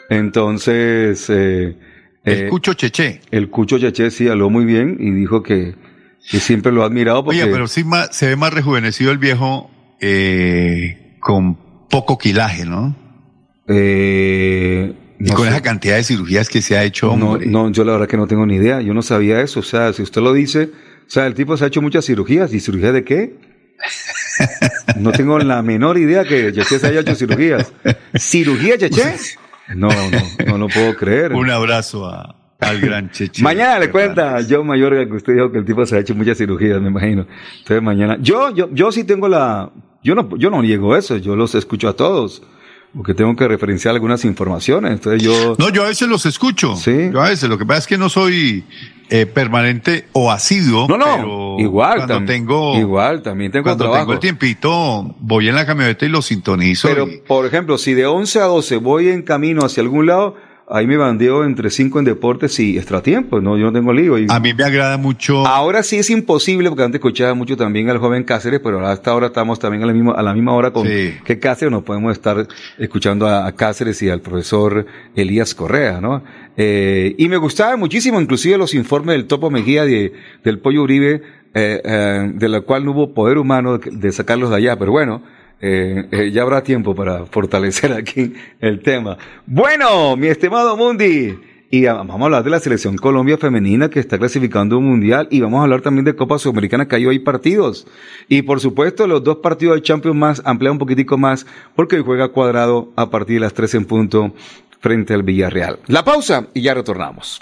Speaker 1: Entonces, eh,
Speaker 3: el
Speaker 1: eh,
Speaker 3: Cucho Cheche.
Speaker 1: el Cucho Chaché sí habló muy bien y dijo que, que siempre lo ha admirado porque...
Speaker 3: Oye, pero sí se ve más rejuvenecido el viejo, eh, con poco quilaje, ¿no?
Speaker 1: eh,
Speaker 3: Y
Speaker 1: no
Speaker 3: con
Speaker 1: sé.
Speaker 3: esa cantidad de cirugías que se ha hecho,
Speaker 1: no,
Speaker 3: hombre.
Speaker 1: no, yo la verdad que no tengo ni idea. Yo no sabía eso. O sea, si usted lo dice, o sea, el tipo se ha hecho muchas cirugías. ¿Y cirugía de qué? No tengo la menor idea que Cheche se haya hecho cirugías. ¿Cirugía, Cheche? No, no, no lo puedo creer.
Speaker 3: Un abrazo a, al gran Cheche.
Speaker 1: Mañana le cuenta. John Mayorga que usted dijo que el tipo se ha hecho muchas cirugías, me imagino. Entonces mañana, yo, yo, yo sí tengo la, yo no, yo no niego eso, yo los escucho a todos, porque tengo que referenciar algunas informaciones. Entonces yo,
Speaker 3: No, yo a veces los escucho.
Speaker 1: Sí.
Speaker 3: Yo a veces, lo que pasa es que no soy eh, permanente o asiduo.
Speaker 1: no, no,
Speaker 3: pero
Speaker 1: igual,
Speaker 3: cuando tengo,
Speaker 1: igual, también tengo
Speaker 3: cuando
Speaker 1: trabajo.
Speaker 3: tengo el tiempito, voy en la camioneta y lo sintonizo.
Speaker 1: Pero,
Speaker 3: y-
Speaker 1: por ejemplo, si de 11 a 12 voy en camino hacia algún lado, ahí me bandeo entre 5 en deportes y extratiempo, no, yo no tengo lío. Y,
Speaker 3: a mí me agrada mucho.
Speaker 1: Ahora sí es imposible, porque antes escuchaba mucho también al joven Cáceres, pero hasta ahora estamos también a la misma, a la misma hora con
Speaker 3: Sí.
Speaker 1: que Cáceres, no podemos estar escuchando a, a Cáceres y al profesor Elías Correa, ¿no? Eh, y me gustaba muchísimo, inclusive los informes del Topo Mejía de, del Pollo Uribe, eh, eh, de la cual no hubo poder humano de, de sacarlos de allá, pero bueno, eh, eh, ya habrá tiempo para fortalecer aquí el tema. Bueno, mi estimado Mundi, Y vamos a hablar de la selección Colombia femenina que está clasificando un mundial y vamos a hablar también de Copa Sudamericana que hay hoy partidos. Y por supuesto los dos partidos de Champions más, amplía un poquitico más porque juega cuadrado a partir de las 3 en punto frente al Villarreal. La pausa y ya retornamos.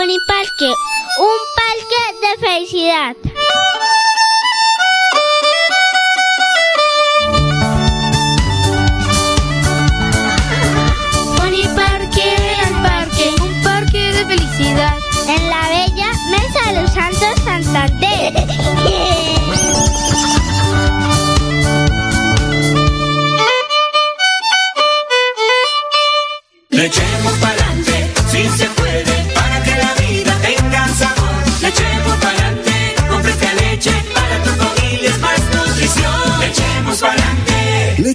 Speaker 6: Pony Parque, un parque de felicidad. Pony Parque, el parque, un parque de felicidad. En la bella Mesa de los Santos Santander.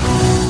Speaker 7: Bye.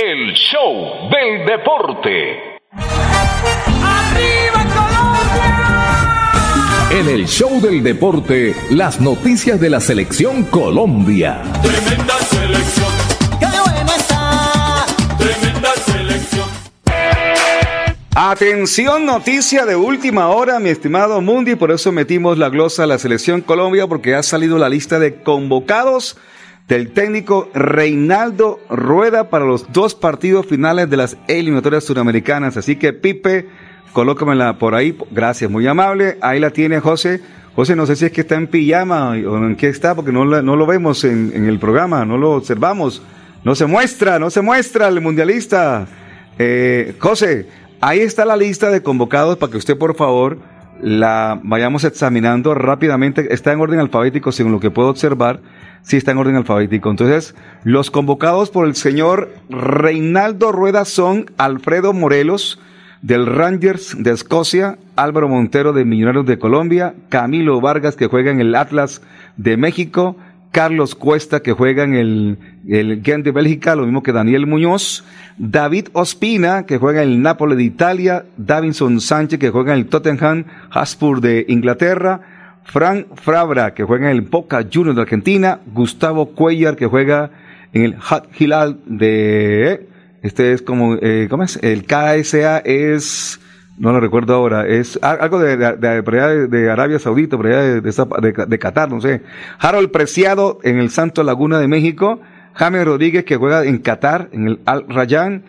Speaker 4: El show del deporte. En el show del deporte, las noticias de la selección Colombia.
Speaker 5: Tremenda selección. ¡Qué buena está! Tremenda selección.
Speaker 1: Atención, noticia de última hora, mi estimado Mundi, por eso metimos la glosa a la selección Colombia, porque ha salido la lista de convocados del técnico Reinaldo Rueda para los dos partidos finales de las eliminatorias suramericanas. Así que Pipe, colócamela por ahí. Gracias, muy amable. Ahí la tiene José. José, no sé si es que está en pijama o en qué está, porque no, no lo vemos en, en el programa, no lo observamos. No se muestra, no se muestra el mundialista. Eh, José, Ahí está la lista de convocados para que usted, por favor, la vayamos examinando rápidamente. Está en orden alfabético, según lo que puedo observar. Sí está en orden alfabético. Entonces, los convocados por el señor Reinaldo Rueda son Alfredo Morelos, del Rangers de Escocia, Álvaro Montero de Millonarios de Colombia, Camilo Vargas que juega en el Atlas de México, Carlos Cuesta que juega en el, el Gent de Bélgica, lo mismo que Daniel Muñoz, David Ospina que juega en el Napoli de Italia, Davinson Sánchez que juega en el Tottenham Hotspur de Inglaterra, Frank Frabra que juega en el Boca Juniors de Argentina, Gustavo Cuellar que juega en el Hat Hilal de este es como, eh, ¿cómo es? El KSA es, no lo recuerdo ahora, es algo de, de, Arabia Saudita, por allá de, Qatar, no sé. Harold Preciado en el Santo Laguna de México, Jaime Rodríguez que juega en Qatar, en el Al Rayyan,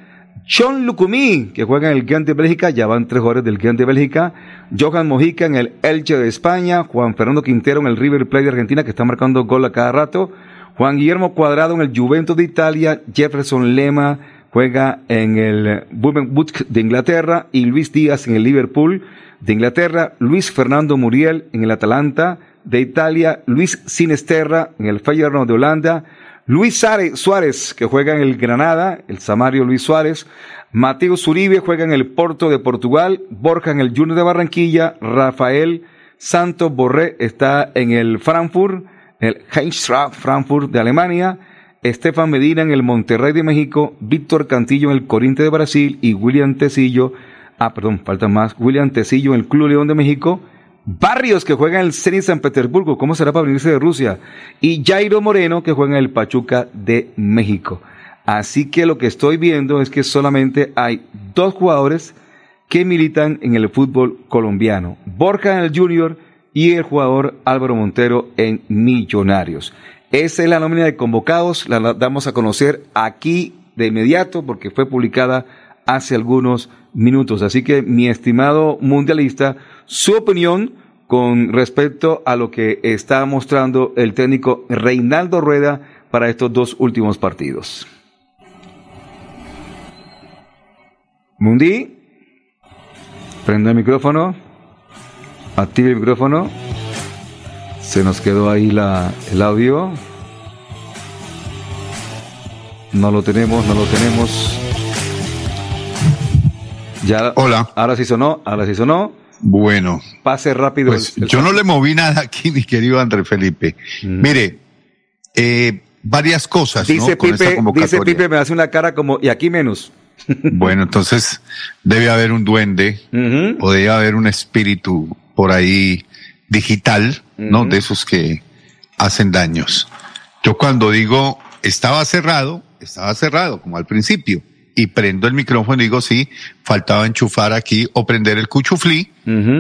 Speaker 1: John Lucumí, que juega en el Gent de Bélgica, ya van tres jugadores del Gent de Bélgica, Johan Mojica en el Elche de España, Juan Fernando Quintero en el River Plate de Argentina, que está marcando gol a cada rato, Juan Guillermo Cuadrado en el Juventus de Italia, Jefferson Lema juega en el Bournemouth de Inglaterra y Luis Díaz en el Liverpool de Inglaterra, Luis Fernando Muriel en el Atalanta de Italia, Luis Sinesterra en el Feyenoord de Holanda, Luis Suárez, que juega en el Granada, el Samario Luis Suárez. Mateo Zuribe juega en el Porto de Portugal. Borja en el Junior de Barranquilla. Rafael Santos Borré está en el Frankfurt, el Eintracht Frankfurt de Alemania. Estefan Medina en el Monterrey de México. Víctor Cantillo en el Corinthians de Brasil. Y William Tecillo, ah, perdón, falta más. William Tecillo en el Club León de México. Barrios, que juega en el Zenit San Petersburgo, ¿cómo será para venirse de Rusia? Y Jairo Moreno, que juega en el Pachuca de México. Así que lo que estoy viendo es que solamente hay dos jugadores que militan en el fútbol colombiano. Borja en el Junior y el jugador Álvaro Montero en Millonarios. Esa es la nómina de convocados, la damos a conocer aquí de inmediato porque fue publicada hace algunos minutos. Así que, mi estimado mundialista, su opinión con respecto a lo que está mostrando el técnico Reinaldo Rueda para estos dos últimos partidos. Mundi, prende el micrófono, active el micrófono. Se nos quedó ahí la, el audio. No lo tenemos, no lo tenemos. Ya,
Speaker 3: Hola.
Speaker 1: Ahora sí sonó, ahora sí sonó.
Speaker 3: Bueno,
Speaker 1: Pase rápido.
Speaker 3: pues
Speaker 1: el- el-
Speaker 3: yo no le moví nada aquí, mi querido André Felipe. Mire, eh, varias cosas. ¿no?
Speaker 1: Dice
Speaker 3: con esta
Speaker 1: Pipe, dice. Pipe, me hace una cara como, y aquí menos.
Speaker 3: Bueno, entonces debe haber un duende
Speaker 1: Ujú.
Speaker 3: o debe haber un espíritu por ahí digital, ¿no? De esos que hacen daños. Yo cuando digo estaba cerrado, estaba cerrado, como al principio, y prendo el micrófono y digo sí, faltaba enchufar aquí o prender el cuchuflí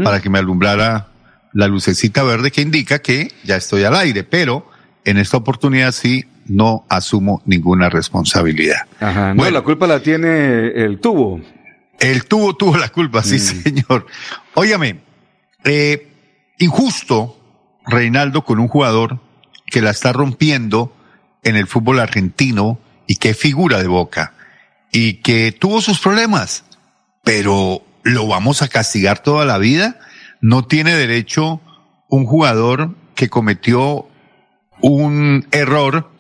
Speaker 3: para que me alumbrara la lucecita verde que indica que ya estoy al aire, pero en esta oportunidad sí no asumo ninguna responsabilidad.
Speaker 1: Ajá. No,
Speaker 3: Bueno.
Speaker 1: la culpa la tiene el tubo.
Speaker 3: El tubo tuvo la culpa, sí, señor. Óyame, eh, injusto Reinaldo con un jugador que la está rompiendo en el fútbol argentino y que figura de boca y que tuvo sus problemas, pero lo vamos a castigar toda la vida. No tiene derecho un jugador que cometió un error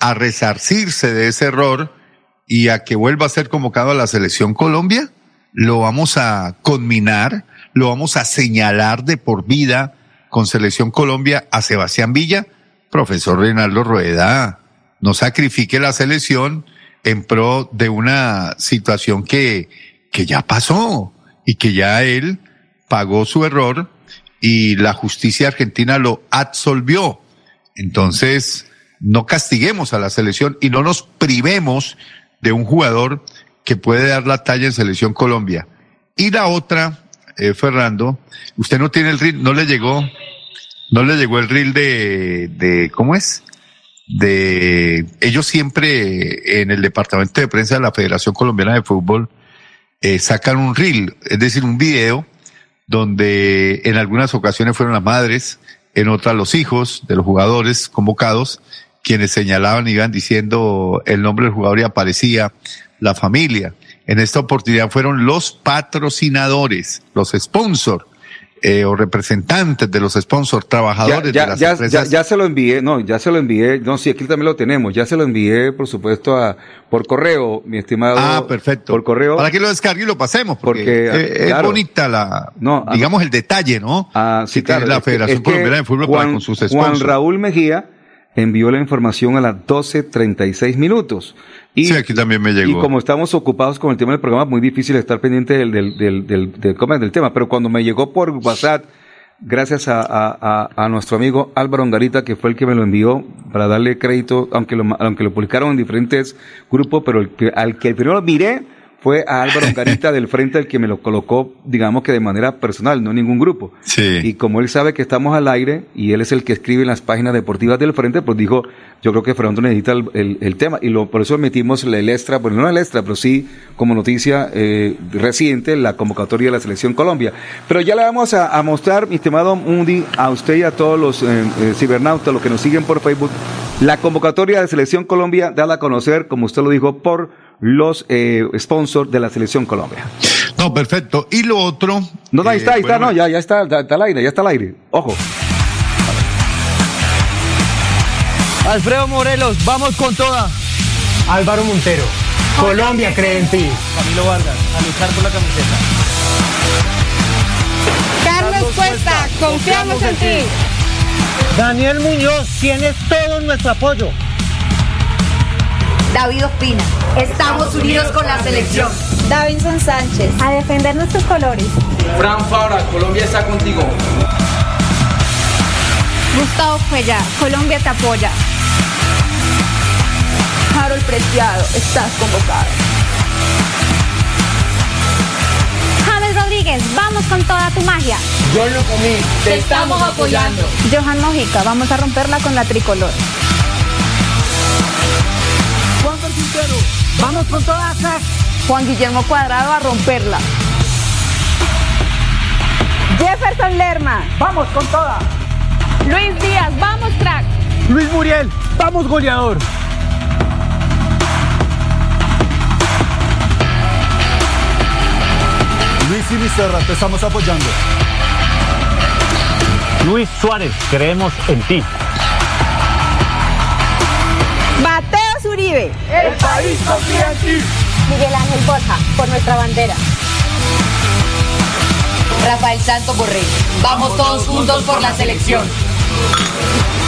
Speaker 3: a resarcirse de ese error y a que vuelva a ser convocado a la selección Colombia, lo vamos a conminar, lo vamos a señalar de por vida con selección Colombia a Sebastián Villa. Profesor Reinaldo Rueda, no sacrifique la selección en pro de una situación que, que ya pasó y que ya él pagó su error y la justicia argentina lo absolvió. Entonces, no castiguemos a la selección y no nos privemos de un jugador que puede dar la talla en selección Colombia. Y la otra, eh, Fernando, usted no tiene el reel, no le llegó, no le llegó el reel de, de, ¿cómo es? De, ellos siempre en el departamento de prensa de la Federación Colombiana de Fútbol eh, sacan un reel, es decir, un video donde en algunas ocasiones fueron las madres, en otras los hijos de los jugadores convocados, quienes señalaban iban diciendo el nombre del jugador y aparecía la familia. En esta oportunidad fueron los patrocinadores, los sponsors. eh, o representantes de los sponsors, trabajadores
Speaker 1: ya,
Speaker 3: de las
Speaker 1: ya,
Speaker 3: empresas.
Speaker 1: ya, ya se lo envié, no, ya se lo envié, no, sí, aquí también lo tenemos, ya se lo envié, por supuesto, a, por correo, mi estimado.
Speaker 3: Ah, perfecto.
Speaker 1: Por correo.
Speaker 3: Para que lo descargue y lo pasemos, porque,
Speaker 1: Porque, claro.
Speaker 3: es bonita la,
Speaker 1: No, ah,
Speaker 3: digamos el detalle, ¿no?
Speaker 1: Ah, sí,
Speaker 3: que tiene
Speaker 1: claro.
Speaker 3: la Federación
Speaker 1: es que
Speaker 3: Colombiana de Fútbol para
Speaker 1: Juan,
Speaker 3: con sus
Speaker 1: Juan
Speaker 3: sponsors.
Speaker 1: Raúl Mejía envió la información a las 12.36 minutos. Y,
Speaker 3: Sí, aquí también me llegó.
Speaker 1: Y como estamos ocupados con el tema del programa, muy difícil estar pendiente del, del, del, del, tema. Pero cuando me llegó por WhatsApp, gracias a, a, a, a nuestro amigo Álvaro Ongarita, que fue el que me lo envió para darle crédito, aunque lo, aunque lo publicaron en diferentes grupos, pero el al que primero miré fue a Álvaro Ongarita del frente, el que me lo colocó, digamos que de manera personal, no ningún grupo.
Speaker 3: Sí.
Speaker 1: Y como él sabe que estamos al aire y él es el que escribe en las páginas deportivas del frente, pues dijo, yo creo que Fernando necesita el, el- el tema. Y lo, por eso metimos el, extra, bueno, no el extra, pero sí como noticia eh, reciente, la convocatoria de la Selección Colombia. Pero ya le vamos a, a mostrar, mi estimado Mundi, a usted y a todos los eh, eh, cibernautas, los que nos siguen por Facebook, la convocatoria de Selección Colombia, dada a conocer, como usted lo dijo, por los eh, sponsors de la Selección Colombia.
Speaker 3: No, perfecto. Y lo otro.
Speaker 1: No, no, ahí
Speaker 3: eh,
Speaker 1: está, ahí está,
Speaker 3: bueno,
Speaker 1: no, ya, ya está, está, está al aire, ya está al aire. Ojo.
Speaker 8: Alfredo Morelos, vamos con toda.
Speaker 9: Álvaro Montero, Colombia cree en ti.
Speaker 8: Camilo Vargas, a luchar por la camiseta.
Speaker 10: Carlos Cuesta, confiamos en ti.
Speaker 9: Daniel Muñoz, tienes todo nuestro apoyo.
Speaker 10: David Ospina, estamos unidos con la selección. Davinson Sánchez, a defender nuestros colores.
Speaker 8: Fran Fabra, Colombia está contigo.
Speaker 10: Gustavo Cuellar, Colombia te apoya. Harold Preciado, estás convocado. James Rodríguez, vamos con toda tu magia.
Speaker 8: Yo lo comí,
Speaker 10: Te estamos apoyando. Johan Mojica, vamos a romperla con la tricolor.
Speaker 8: Quintero,
Speaker 9: Vamos con todas.
Speaker 10: Juan Guillermo Cuadrado a romperla. Jefferson Lerma.
Speaker 9: Vamos con todas.
Speaker 10: Luis Díaz, vamos crack.
Speaker 9: Luis Muriel, vamos goleador.
Speaker 11: Luis y Serra, te estamos apoyando.
Speaker 9: Luis Suárez, creemos en ti.
Speaker 8: El país confía en ti.
Speaker 10: Miguel Ángel Borja, por nuestra bandera. Rafael Santos Borré, vamos todos juntos por la selección.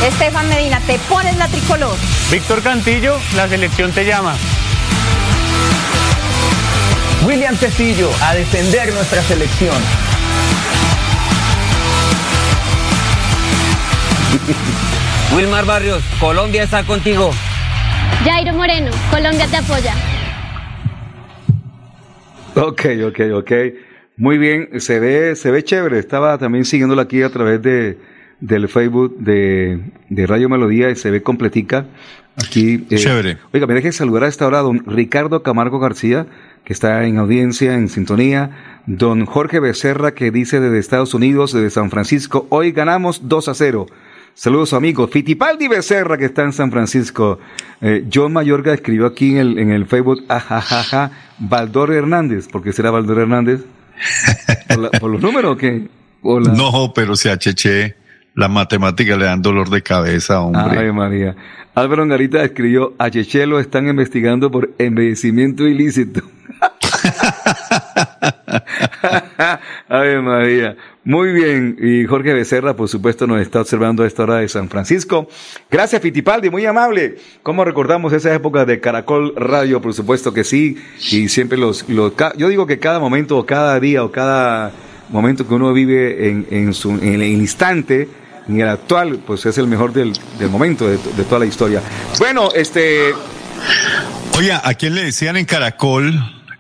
Speaker 10: Estefan Medina, te pones la tricolor.
Speaker 9: Víctor Cantillo, la selección te llama.
Speaker 8: William Tecillo, a defender nuestra selección. Wilmar Barrios, Colombia está contigo.
Speaker 6: Jairo Moreno, Colombia te apoya.
Speaker 1: Ok, ok, ok. Muy bien, se ve, se ve chévere. Estaba también siguiéndolo aquí a través de del Facebook de, de Radio Melodía y se ve completica. Aquí. eh,
Speaker 3: Chévere.
Speaker 1: Oiga, me deje saludar a esta hora a don Ricardo Camargo García, que está en audiencia, en sintonía. Don Jorge Becerra, que dice desde Estados Unidos, desde San Francisco, hoy ganamos 2 a 0. Saludos amigos. Fitipaldi Becerra, que está en San Francisco. Eh, John Mayorga escribió aquí en el, en el Facebook, ajajaja, Baldor Hernández. ¿Por qué será Baldor Hernández? ¿Por, la- por los números o qué? ¿O la-
Speaker 3: No, pero si a Cheche las matemáticas le dan dolor de cabeza, hombre.
Speaker 1: Ay, María. Álvaro Angarita escribió, a Cheche lo están investigando por envejecimiento ilícito. Ay, María. Muy bien. Y Jorge Becerra, por supuesto, nos está observando a esta hora de San Francisco. Gracias, Fitipaldi, muy amable. ¿Cómo recordamos esa época de Caracol Radio? Por supuesto que sí. Y siempre los, yo digo que cada momento, o cada día, o cada momento que uno vive en, su, en el instante, en el actual, pues es el mejor del, momento, de toda la historia. Bueno, este...
Speaker 3: Oye, ¿a quién le decían en Caracol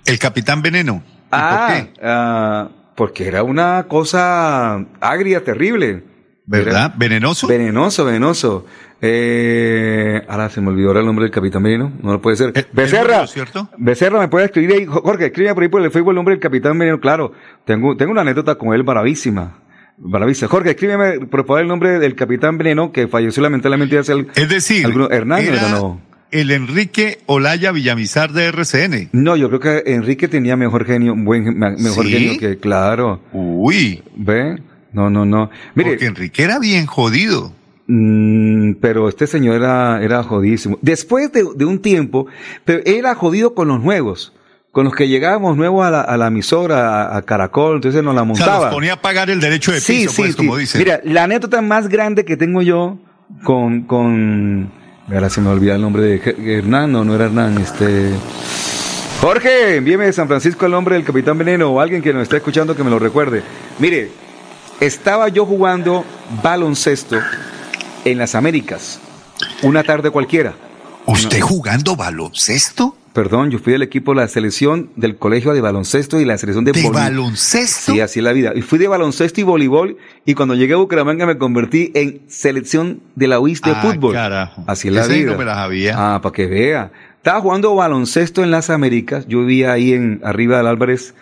Speaker 3: el Capitán Veneno? ¿Y
Speaker 1: Ah,
Speaker 3: por qué?
Speaker 1: ah, porque era una cosa agria, terrible.
Speaker 3: ¿Verdad?
Speaker 1: Era-
Speaker 3: ¿Venenoso?
Speaker 1: Venenoso, venenoso. Eh, ahora se me olvidó ahora el nombre del capitán Veneno. No lo puede ser.
Speaker 3: ¿El- el
Speaker 1: Becerra.
Speaker 3: número, cierto?
Speaker 1: Becerra, ¿me puede escribir ahí? Jorge, escribe por ahí por el Facebook el nombre del capitán Veneno. Claro, tengo, tengo una anécdota con él bravísima. Jorge, escríbeme por favor el nombre del capitán Veneno que falleció lamentablemente hace el,
Speaker 3: Es decir,
Speaker 1: alguno- Hernández,
Speaker 3: era,
Speaker 1: no.
Speaker 3: El Enrique Olaya Villamizar de RCN.
Speaker 1: No, yo creo que Enrique tenía mejor genio, buen, me- mejor
Speaker 3: ¿Sí?
Speaker 1: genio que, claro.
Speaker 3: Uy.
Speaker 1: ¿Ve? No, no, no. Mire,
Speaker 3: Porque Enrique era bien jodido.
Speaker 1: Mm, pero este señor era, era jodidísimo. Después de, de un tiempo, pero él era jodido con los nuevos, con los que llegábamos nuevos a la, a la emisora, a, a Caracol, entonces nos la
Speaker 3: O sea,
Speaker 1: montaba.
Speaker 3: nos ponía a pagar el derecho de
Speaker 1: sí,
Speaker 3: piso,
Speaker 1: sí,
Speaker 3: pues,
Speaker 1: sí.
Speaker 3: como dicen.
Speaker 1: Mira, la anécdota más grande que tengo yo con, con, ahora se me olvida el nombre de Hernán, no, no era Hernán, este, Jorge, envíeme de San Francisco el nombre del Capitán Veneno o alguien que nos esté escuchando que me lo recuerde. Mire, estaba yo jugando baloncesto en las Américas, una tarde cualquiera.
Speaker 3: ¿Usted jugando baloncesto?
Speaker 1: Perdón, yo fui del equipo de la selección del colegio de baloncesto y la selección de,
Speaker 3: ¿De baloncesto?
Speaker 1: Sí, así es la vida. Y fui de baloncesto y voleibol y cuando llegué a Bucaramanga me convertí en selección de la UIS de
Speaker 3: Ah,
Speaker 1: fútbol.
Speaker 3: carajo.
Speaker 1: Así es la vida.
Speaker 3: no me la sabía.
Speaker 1: Ah, para que vea. Estaba jugando baloncesto en las Américas. Yo vivía ahí en arriba del Álvarez,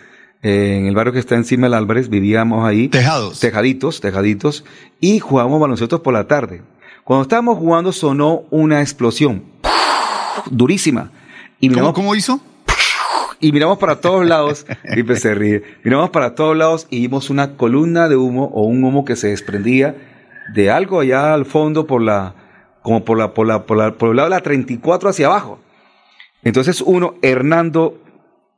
Speaker 1: eh, en el barrio que está encima del Álvarez. Vivíamos ahí.
Speaker 3: Tejados.
Speaker 1: Tejaditos, tejaditos. Y jugábamos baloncesto por la tarde. Cuando estábamos jugando sonó una explosión durísima. Y
Speaker 3: ¿Cómo,
Speaker 1: miramos,
Speaker 3: cómo hizo?
Speaker 1: y miramos para todos lados, Pipe se ríe, miramos para todos lados y vimos una columna de humo o un humo que se desprendía de algo allá al fondo por la, como por la, por la, por la, por el lado de la 34 hacia abajo. Entonces uno, Hernando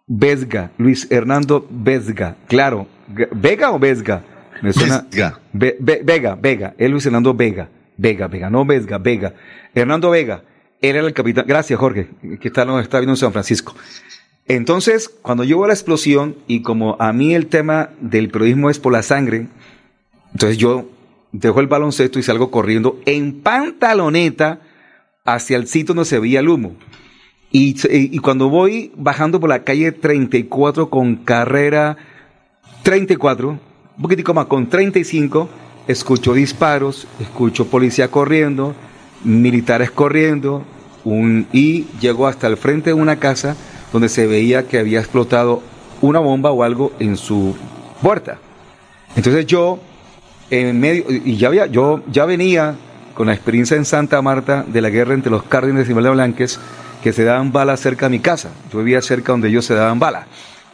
Speaker 1: Vesga, Luis Hernando Vesga, claro, ¿Vega o Vesga? Me suena.
Speaker 3: Vesga.
Speaker 1: Ve- Ve- Vega, Vega, él Luis Hernando Vega, Vega, Vega, no Vesga, Vega. Hernando Vega, era el capitán. Gracias, Jorge, que está viendo en San Francisco. Entonces, cuando yo veo la explosión, y como a mí el tema del periodismo es por la sangre, entonces yo dejo el baloncesto y salgo corriendo en pantaloneta hacia el sitio donde se veía el humo. Y, y cuando voy bajando por la calle 34 con carrera 34, un poquitico más, con 35, escucho disparos, escucho policía corriendo, militares corriendo, un, y llego hasta el frente de una casa donde se veía que había explotado una bomba o algo en su puerta. Entonces yo, en medio, y ya había, yo ya venía con la experiencia en Santa Marta de la guerra entre los Cárdenas y Blanques, que se daban balas cerca a mi casa. Yo vivía cerca donde ellos se daban balas,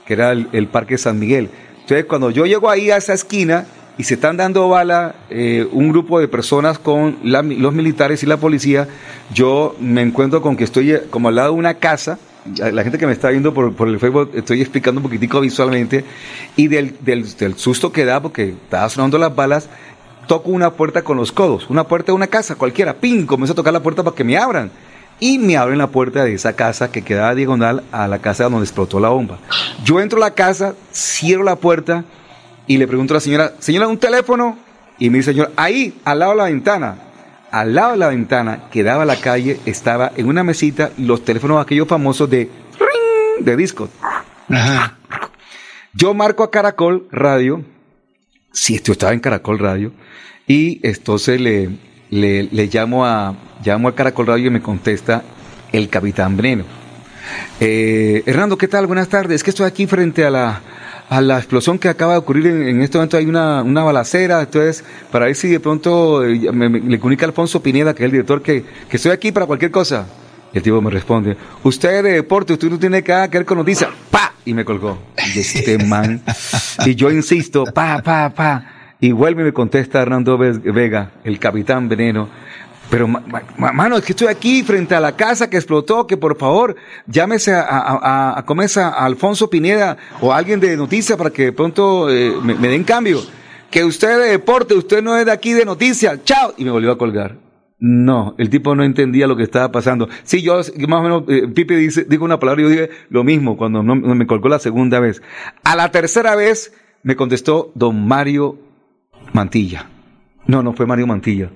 Speaker 1: que era el, el Parque San Miguel. Entonces, cuando yo llego ahí a esa esquina y se están dando bala eh, un grupo de personas con los militares y la policía, yo me encuentro con que estoy eh, como al lado de una casa. La gente que me está viendo por, por el Facebook, estoy explicando un poquitico visualmente. Y del, del, del susto que da, porque estaba sonando las balas, toco una puerta con los codos, una puerta de una casa cualquiera, ¡ping! Comienzo a tocar la puerta para que me abran. Y me abren la puerta de esa casa que quedaba diagonal a la casa donde explotó la bomba. Yo entro a la casa, cierro la puerta y le pregunto a la señora, señora, ¿un teléfono? Y me dice, señor, ahí, al lado de la ventana. Al lado de la ventana que daba a la calle estaba en una mesita los teléfonos aquellos famosos de ring, de discos. Yo marco a Caracol Radio, si esto estaba en Caracol Radio, y entonces le, le, le llamo a llamo a Caracol Radio y me contesta el capitán Veneno. Eh, Hernando, ¿qué tal? Buenas tardes. Es que estoy aquí frente a la, a la explosión que acaba de ocurrir. En, en este momento hay una, una balacera. Entonces, para ver si de pronto eh, me, me- le comunica Alfonso Pineda, que es el director, que, que estoy aquí para cualquier cosa. Y el tipo me responde, usted es de deporte, usted no tiene nada que ver con noticias. ¡Pa! Y me colgó. Y este man. y yo insisto, pa, pa, pa. Y vuelve y me contesta Hernando Ve- Vega, el capitán veneno. Pero, ma- ma- mano, es que estoy aquí frente a la casa que explotó, que por favor llámese a, a, a, a Alfonso Pineda o a alguien de noticias para que de pronto eh, me, den cambio. Que usted de deporte, usted no es de aquí de noticias. ¡Chao! Y me volvió a colgar. No, el tipo no entendía lo que estaba pasando. Sí, yo más o menos, eh, Pipe dice, dijo una palabra y yo dije lo mismo cuando no me colgó la segunda vez. A la tercera vez me contestó don Mario Mantilla. No, no fue Mario Mantilla.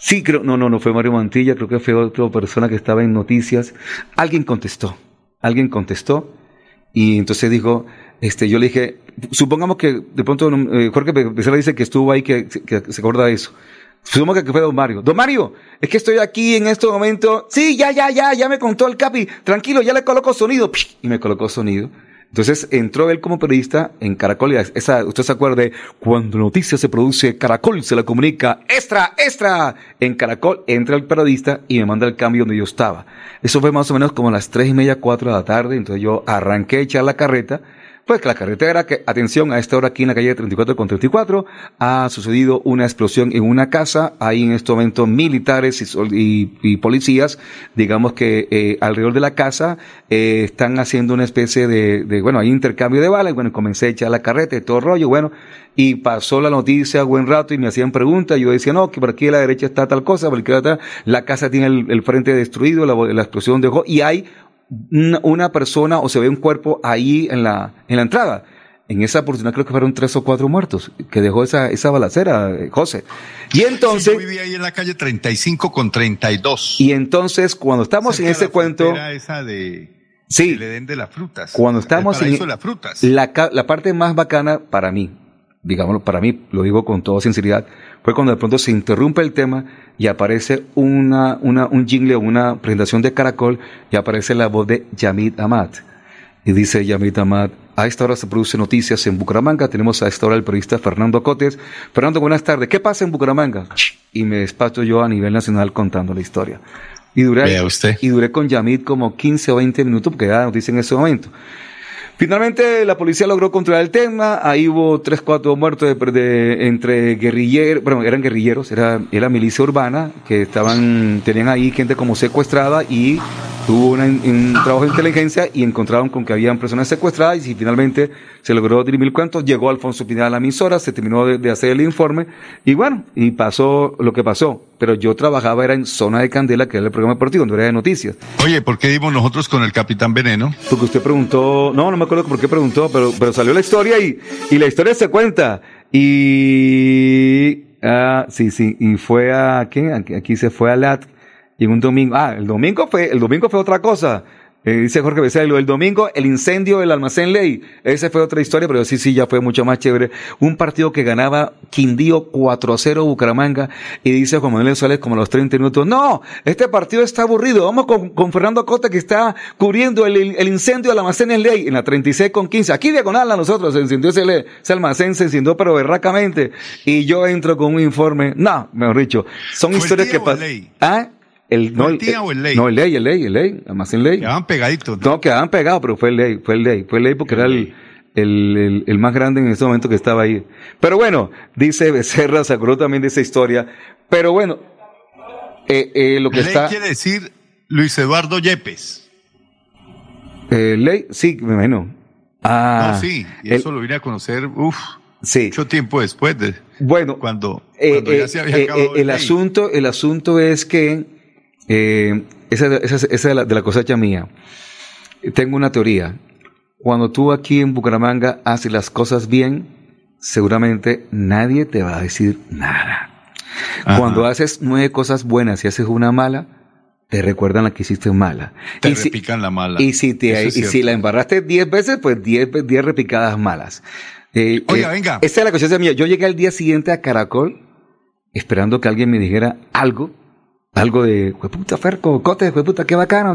Speaker 1: Sí, creo, no, no, no fue Mario Mantilla, creo que fue otra persona que estaba en noticias. Alguien contestó, alguien contestó y entonces dijo, este, yo le dije, supongamos que de pronto eh, Jorge Becerra dice que estuvo ahí, que, que se acuerda de eso. Supongamos que fue Don Mario. Don Mario, es que estoy aquí en este momento. Sí, ya, ya, ya, ya me contó el Capi. Tranquilo, ya le coloco sonido. Y me colocó sonido. Entonces entró él como periodista en Caracol y esa, usted se acuerda de cuando noticia se produce, Caracol se la comunica, extra, extra. En Caracol entra el periodista y me manda el cambio donde yo estaba. Eso fue más o menos como a las tres y media, cuatro de la tarde. Entonces yo arranqué a echar la carreta pues que la carretera, que atención, a esta hora aquí en la calle 34 con 34 ha sucedido una explosión en una casa. Hay en este momento militares y, policías, digamos que eh, alrededor de la casa eh, están haciendo una especie de, bueno, hay intercambio de balas. Bueno, comencé a echar la carreta y todo rollo, bueno, y pasó la noticia buen rato y me hacían preguntas. Yo decía, no, que por aquí a la derecha está tal cosa, por aquí la casa tiene el, frente destruido, la, la explosión dejó, y hay una, persona o se ve un cuerpo ahí en la, en la entrada. En esa oportunidad creo que fueron tres o cuatro muertos que dejó esa, esa balacera, eh, José. Y entonces...
Speaker 3: Sí, yo ahí en la calle 35 con 32.
Speaker 1: Y entonces, cuando estamos en ese cuento...
Speaker 3: esa de...
Speaker 1: Sí.
Speaker 3: El Edén de las frutas.
Speaker 1: Cuando estamos
Speaker 3: en... las frutas.
Speaker 1: La, la parte más bacana para mí, digámoslo, para mí, lo digo con toda sinceridad, fue cuando de pronto se interrumpe el tema y aparece una, una, un jingle o una presentación de Caracol y aparece la voz de Yamid Amat. Y dice Yamid Amat, a esta hora se produce noticias en Bucaramanga, tenemos a esta hora el periodista Fernando Cotes. Fernando, buenas tardes, ¿qué pasa en Bucaramanga? Y me despacho yo a nivel nacional contando la historia. Y duré,
Speaker 3: usted.
Speaker 1: y duré con Yamid como 15 o 20 minutos porque era noticia en ese momento. Finalmente la policía logró controlar el tema, ahí hubo tres, cuatro muertos de, entre guerrilleros, bueno, eran guerrilleros, era, era milicia urbana, que estaban, tenían ahí gente como secuestrada y hubo un trabajo de inteligencia y encontraron con que habían personas secuestradas y finalmente se logró dirimir cuentos, llegó Alfonso Pineda a la emisora, se terminó de, hacer el informe y bueno, y pasó lo que pasó. Pero yo trabajaba era en Zona de Candela, que era el programa deportivo, donde era de noticias.
Speaker 3: Oye, ¿por qué dimos nosotros con el Capitán Veneno?
Speaker 1: Porque usted preguntó, no, no me acuerdo por qué preguntó, pero, pero salió la historia y, y la historia se cuenta. Y, ah, sí, sí, y fue a, ¿qué? Aquí, se fue a LAT y un domingo, ah, el domingo fue, el domingo fue otra cosa. Eh, dice Jorge Becerra, el domingo, el incendio del almacén ley. Esa fue otra historia, pero sí, sí, ya fue mucho más chévere. Un partido que ganaba Quindío 4 a 0 Bucaramanga. Y dice Juan Manuel Suárez como a los 30 minutos, no, este partido está aburrido. Vamos con, con Fernando Cota que está cubriendo el, el, incendio del almacén en ley en la 36 con 15. Aquí diagonal a nosotros se encendió ese, ese almacén, se encendió pero berracamente. Y yo entro con un informe. No, mejor dicho, son historias que pasan. ¿Ah?
Speaker 3: El, no, el, o el ley?
Speaker 1: No, el ley, el ley, el ley, además en ley.
Speaker 3: Quedaban pegaditos.
Speaker 1: ¿no? quedaban pegados, pero fue el ley, fue el ley, fue el ley porque era el, el, el, más grande en ese momento que estaba ahí. Pero bueno, dice Becerra, se acordó también de esa historia. Pero bueno, eh, eh, lo que
Speaker 3: ley
Speaker 1: está...
Speaker 3: quiere decir Luis Eduardo Yepes.
Speaker 1: Eh, ley, sí, me imagino. Ah,
Speaker 3: no, sí, y eso lo vine a conocer, uff, sí. mucho tiempo después de...
Speaker 1: Bueno,
Speaker 3: cuando,
Speaker 1: eh, cuando ya se había acabado el, el asunto, el asunto es que eh, esa, esa, esa de, la, de la cosecha mía. Tengo una teoría. Cuando tú aquí en Bucaramanga haces las cosas bien, seguramente nadie te va a decir nada. Cuando haces nueve cosas buenas y haces una mala, te recuerdan la que hiciste mala.
Speaker 3: Te
Speaker 1: y
Speaker 3: repican
Speaker 1: si,
Speaker 3: la mala.
Speaker 1: Y si, te, y si la embarraste diez veces, pues diez, diez repicadas malas. Eh,
Speaker 3: Oiga,
Speaker 1: eh,
Speaker 3: venga.
Speaker 1: Esa es la cosecha mía. Yo llegué al día siguiente a Caracol esperando que alguien me dijera algo algo de, puta, Ferco, Cote, puta, qué bacano,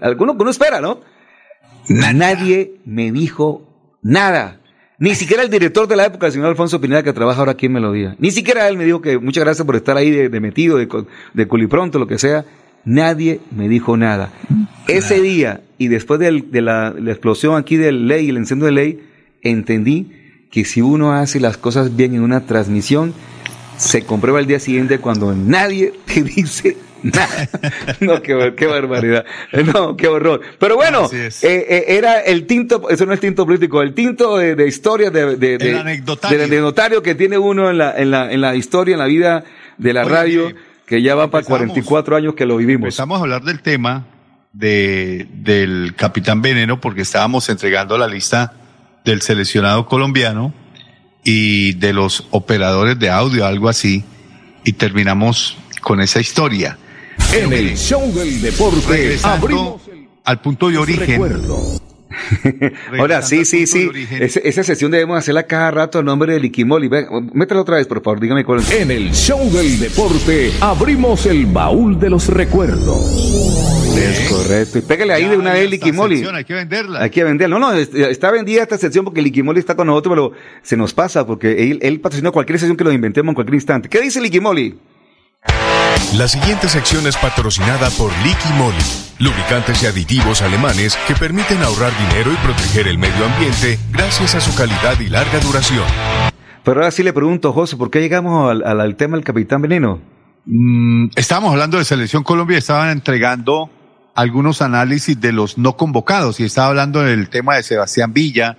Speaker 1: alguno uno espera, ¿no? Nadie me dijo nada. Ni siquiera el director de la época, el señor Alfonso Pineda, que trabaja ahora aquí en Melodía. Ni siquiera él me dijo que muchas gracias por estar ahí de, metido, de, de culipronto, lo que sea. Nadie me dijo nada. Ese día, y después de, la, la, explosión aquí de ley, el incendio de ley, entendí que si uno hace las cosas bien en una transmisión, se comprueba el día siguiente cuando nadie te dice nada. no, qué, qué, barbaridad. No, qué horror. Pero bueno, eh, eh, era el tinto, eso no es tinto político, el tinto de, de historia, de, de, de,
Speaker 3: anecdotario.
Speaker 1: que tiene uno en la, en la, en la historia, en la vida de la Oye, radio, que ya va para 44 años que lo vivimos.
Speaker 3: Empezamos a hablar del tema de, del Capitán Veneno porque estábamos entregando la lista del seleccionado colombiano y de los operadores de audio, algo así, y terminamos con esa historia.
Speaker 4: En el show del deporte abrimos
Speaker 3: al punto de origen.
Speaker 1: Ahora, sí, sí, sí. Esa, esa, sesión debemos hacerla cada rato a nombre de Liquimoli. Mételo otra vez, por favor, dígame cuál
Speaker 4: En el show del deporte abrimos el baúl de los recuerdos.
Speaker 1: Es correcto. Y pégale ahí
Speaker 3: Ya,
Speaker 1: de una vez Liquimoli.
Speaker 3: Hay que venderla.
Speaker 1: Hay que venderla. No, no, es- está vendida esta sección porque Liquimoli está con nosotros, pero se nos pasa porque él, él patrocina cualquier sección que lo inventemos en cualquier instante. ¿Qué dice Liquimoli?
Speaker 12: La siguiente sección es patrocinada por Liqui Moly, lubricantes y aditivos alemanes que permiten ahorrar dinero y proteger el medio ambiente gracias a su calidad y larga duración.
Speaker 1: Pero ahora sí le pregunto, José, ¿por qué llegamos al, al- al tema del Capitán Veneno?
Speaker 3: Mm, estábamos hablando de Selección Colombia y estaban entregando algunos análisis de los no convocados y estaba hablando del tema de Sebastián Villa,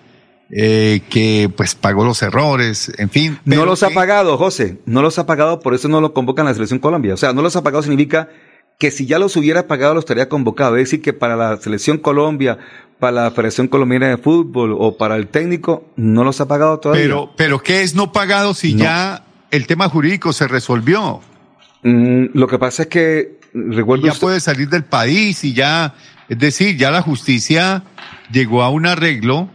Speaker 3: eh, que pues pagó los errores, en fin.
Speaker 1: No los ha pagado, José. No los ha pagado, por eso no lo convocan a la Selección Colombia. O sea, no los ha pagado significa que si ya los hubiera pagado, los estaría convocado. Es decir, que para la Selección Colombia, para la Federación Colombiana de Fútbol o para el técnico, no los ha pagado todavía.
Speaker 3: Pero, pero ¿qué es no pagado si
Speaker 1: No.
Speaker 3: ya el tema jurídico se resolvió?
Speaker 1: Mm, lo que pasa es que, recuerdo
Speaker 3: ya
Speaker 1: usted-
Speaker 3: puede salir del país y ya, es decir, ya la justicia llegó a un arreglo.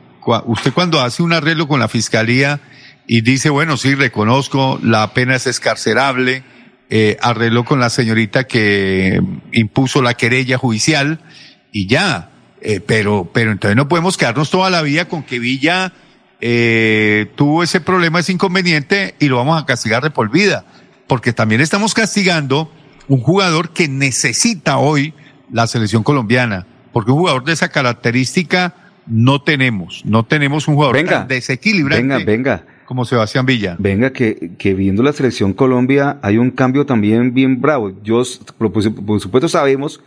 Speaker 3: Usted cuando hace un arreglo con la fiscalía y dice, bueno, sí, reconozco, la pena es escarcerable, eh, arregló con la señorita que impuso la querella judicial y ya. Eh, pero, pero entonces no podemos quedarnos toda la vida con que Villa eh, tuvo ese problema, ese inconveniente y lo vamos a castigar de por vida. Porque también estamos castigando un jugador que necesita hoy la selección colombiana. Porque un jugador de esa característica no tenemos. No tenemos un jugador
Speaker 1: Venga,
Speaker 3: tan desequilibrante
Speaker 1: venga, venga.
Speaker 3: como Sebastián Villa.
Speaker 1: Venga, que, que viendo la selección Colombia hay un cambio también bien bravo. Yo, por, supuesto, sabemos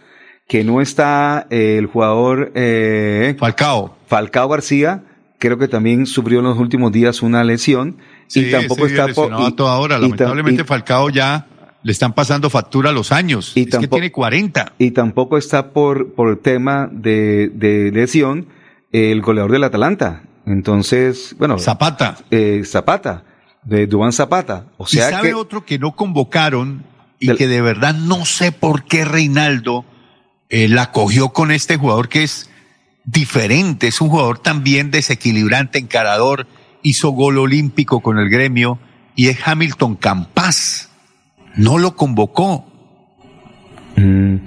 Speaker 1: que no está eh, el jugador eh,
Speaker 3: Falcao.
Speaker 1: Falcao García. Creo que también sufrió en los últimos días una lesión.
Speaker 3: Sí,
Speaker 1: y tampoco está por.
Speaker 3: a toda hora.
Speaker 1: y
Speaker 3: Lamentablemente
Speaker 1: y-
Speaker 3: Falcao ya le están pasando factura a los años.
Speaker 1: Y
Speaker 3: es que tiene 40.
Speaker 1: y tampoco está por, por el tema de, de lesión el goleador del Atalanta. Entonces, bueno.
Speaker 3: Zapata.
Speaker 1: eh, Zapata, de Dubán Zapata. O sea
Speaker 3: y sabe
Speaker 1: que.
Speaker 3: otro que no convocaron y
Speaker 1: Del-
Speaker 3: que de verdad no sé por qué Reinaldo eh, la cogió con este jugador que es diferente, es un jugador también desequilibrante, encarador, hizo gol olímpico con el gremio y es Hamilton Campas. No lo convocó.
Speaker 1: Mm,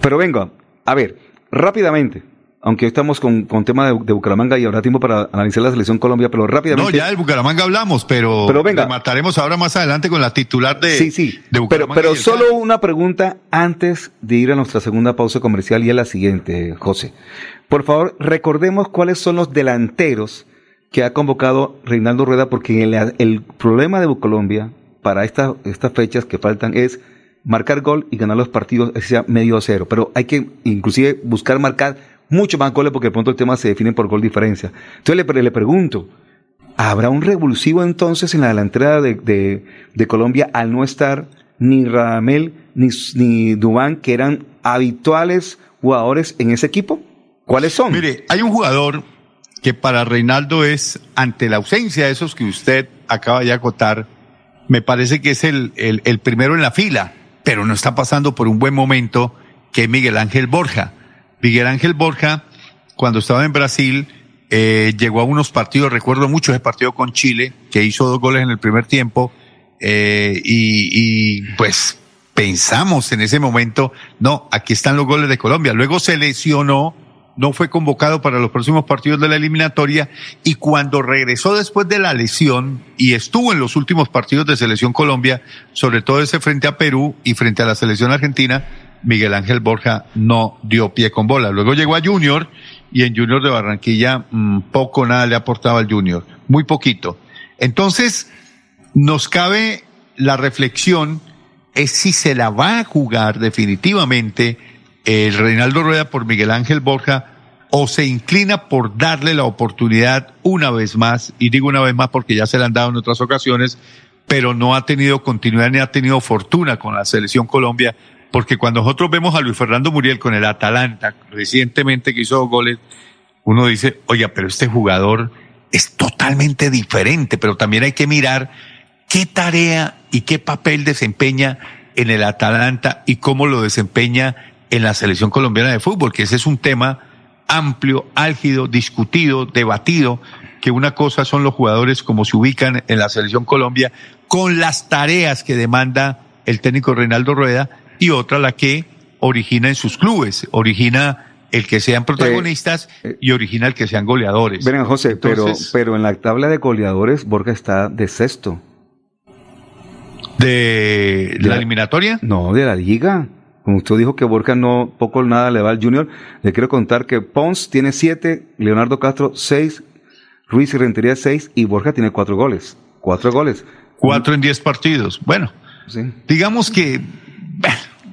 Speaker 1: Pero venga, a ver, rápidamente, aunque estamos con, con tema de, de Bucaramanga y habrá tiempo para analizar la selección Colombia, pero rápidamente.
Speaker 3: No, ya del Bucaramanga hablamos, pero,
Speaker 1: Pero venga.
Speaker 3: mataremos ahora más adelante con la titular de,
Speaker 1: sí, sí.
Speaker 3: de Bucaramanga.
Speaker 1: pero solo una pregunta antes de ir a nuestra segunda pausa comercial y a la siguiente, José. Por favor, recordemos cuáles son los delanteros que ha convocado Reinaldo Rueda, porque el, el problema de Colombia para esta- estas fechas que faltan es marcar gol y ganar los partidos, así sea medio a cero. Pero hay que inclusive buscar marcar mucho más goles porque de pronto el tema se define por gol diferencia. Entonces le, le pregunto, ¿Habrá un revulsivo entonces en la delantera de, de- de Colombia al no estar ni Radamel ni, ni Dubán, que eran habituales jugadores en ese equipo? ¿Cuáles son?
Speaker 3: Mire, hay un jugador que para Reinaldo es, ante la ausencia de esos que usted acaba de acotar, me parece que es el, el, primero en la fila, pero no está pasando por un buen momento, que es Miguel Ángel Borja. Miguel Ángel Borja, cuando estaba en Brasil, eh, llegó a unos partidos, recuerdo mucho ese partido con Chile, que hizo dos goles en el primer tiempo, eh, y, y pues pensamos en ese momento, no, aquí están los goles de Colombia. Luego se lesionó, no fue convocado para los próximos partidos de la eliminatoria y cuando regresó después de la lesión y estuvo en los últimos partidos de Selección Colombia, sobre todo ese frente a Perú y frente a la selección argentina, Miguel Ángel Borja no dio pie con bola. Luego llegó a Junior y en Junior de Barranquilla mm, poco nada le aportaba al Junior, muy poquito. Entonces, nos cabe la reflexión es si se la va a jugar definitivamente el Reinaldo Rueda por Miguel Ángel Borja o se inclina por darle la oportunidad una vez más, y digo una vez más porque ya se la han dado en otras ocasiones, pero no ha tenido continuidad ni ha tenido fortuna con la selección Colombia, porque cuando nosotros vemos a Luis Fernando Muriel con el Atalanta, recientemente que hizo goles, uno dice, oiga, pero este jugador es totalmente diferente, pero también hay que mirar qué tarea y qué papel desempeña en el Atalanta y cómo lo desempeña en la selección colombiana de fútbol, que ese es un tema amplio, álgido, discutido, debatido, que una cosa son los jugadores como se ubican en la selección Colombia con las tareas que demanda el técnico Reinaldo Rueda y otra la que origina en sus clubes, origina el que sean protagonistas y origina el que sean goleadores.
Speaker 1: Ven, José,
Speaker 3: Entonces-
Speaker 1: pero, pero en la tabla de goleadores, Borja está de sexto.
Speaker 3: ¿De la eliminatoria?
Speaker 1: No, de la liga. Como usted dijo que Borja no, poco o nada le va al Junior, le quiero contar que Pons tiene siete, Leonardo Castro seis, Ruiz y Rentería seis y Borja tiene cuatro goles. Cuatro goles.
Speaker 3: Cuatro en diez partidos. Bueno, digamos que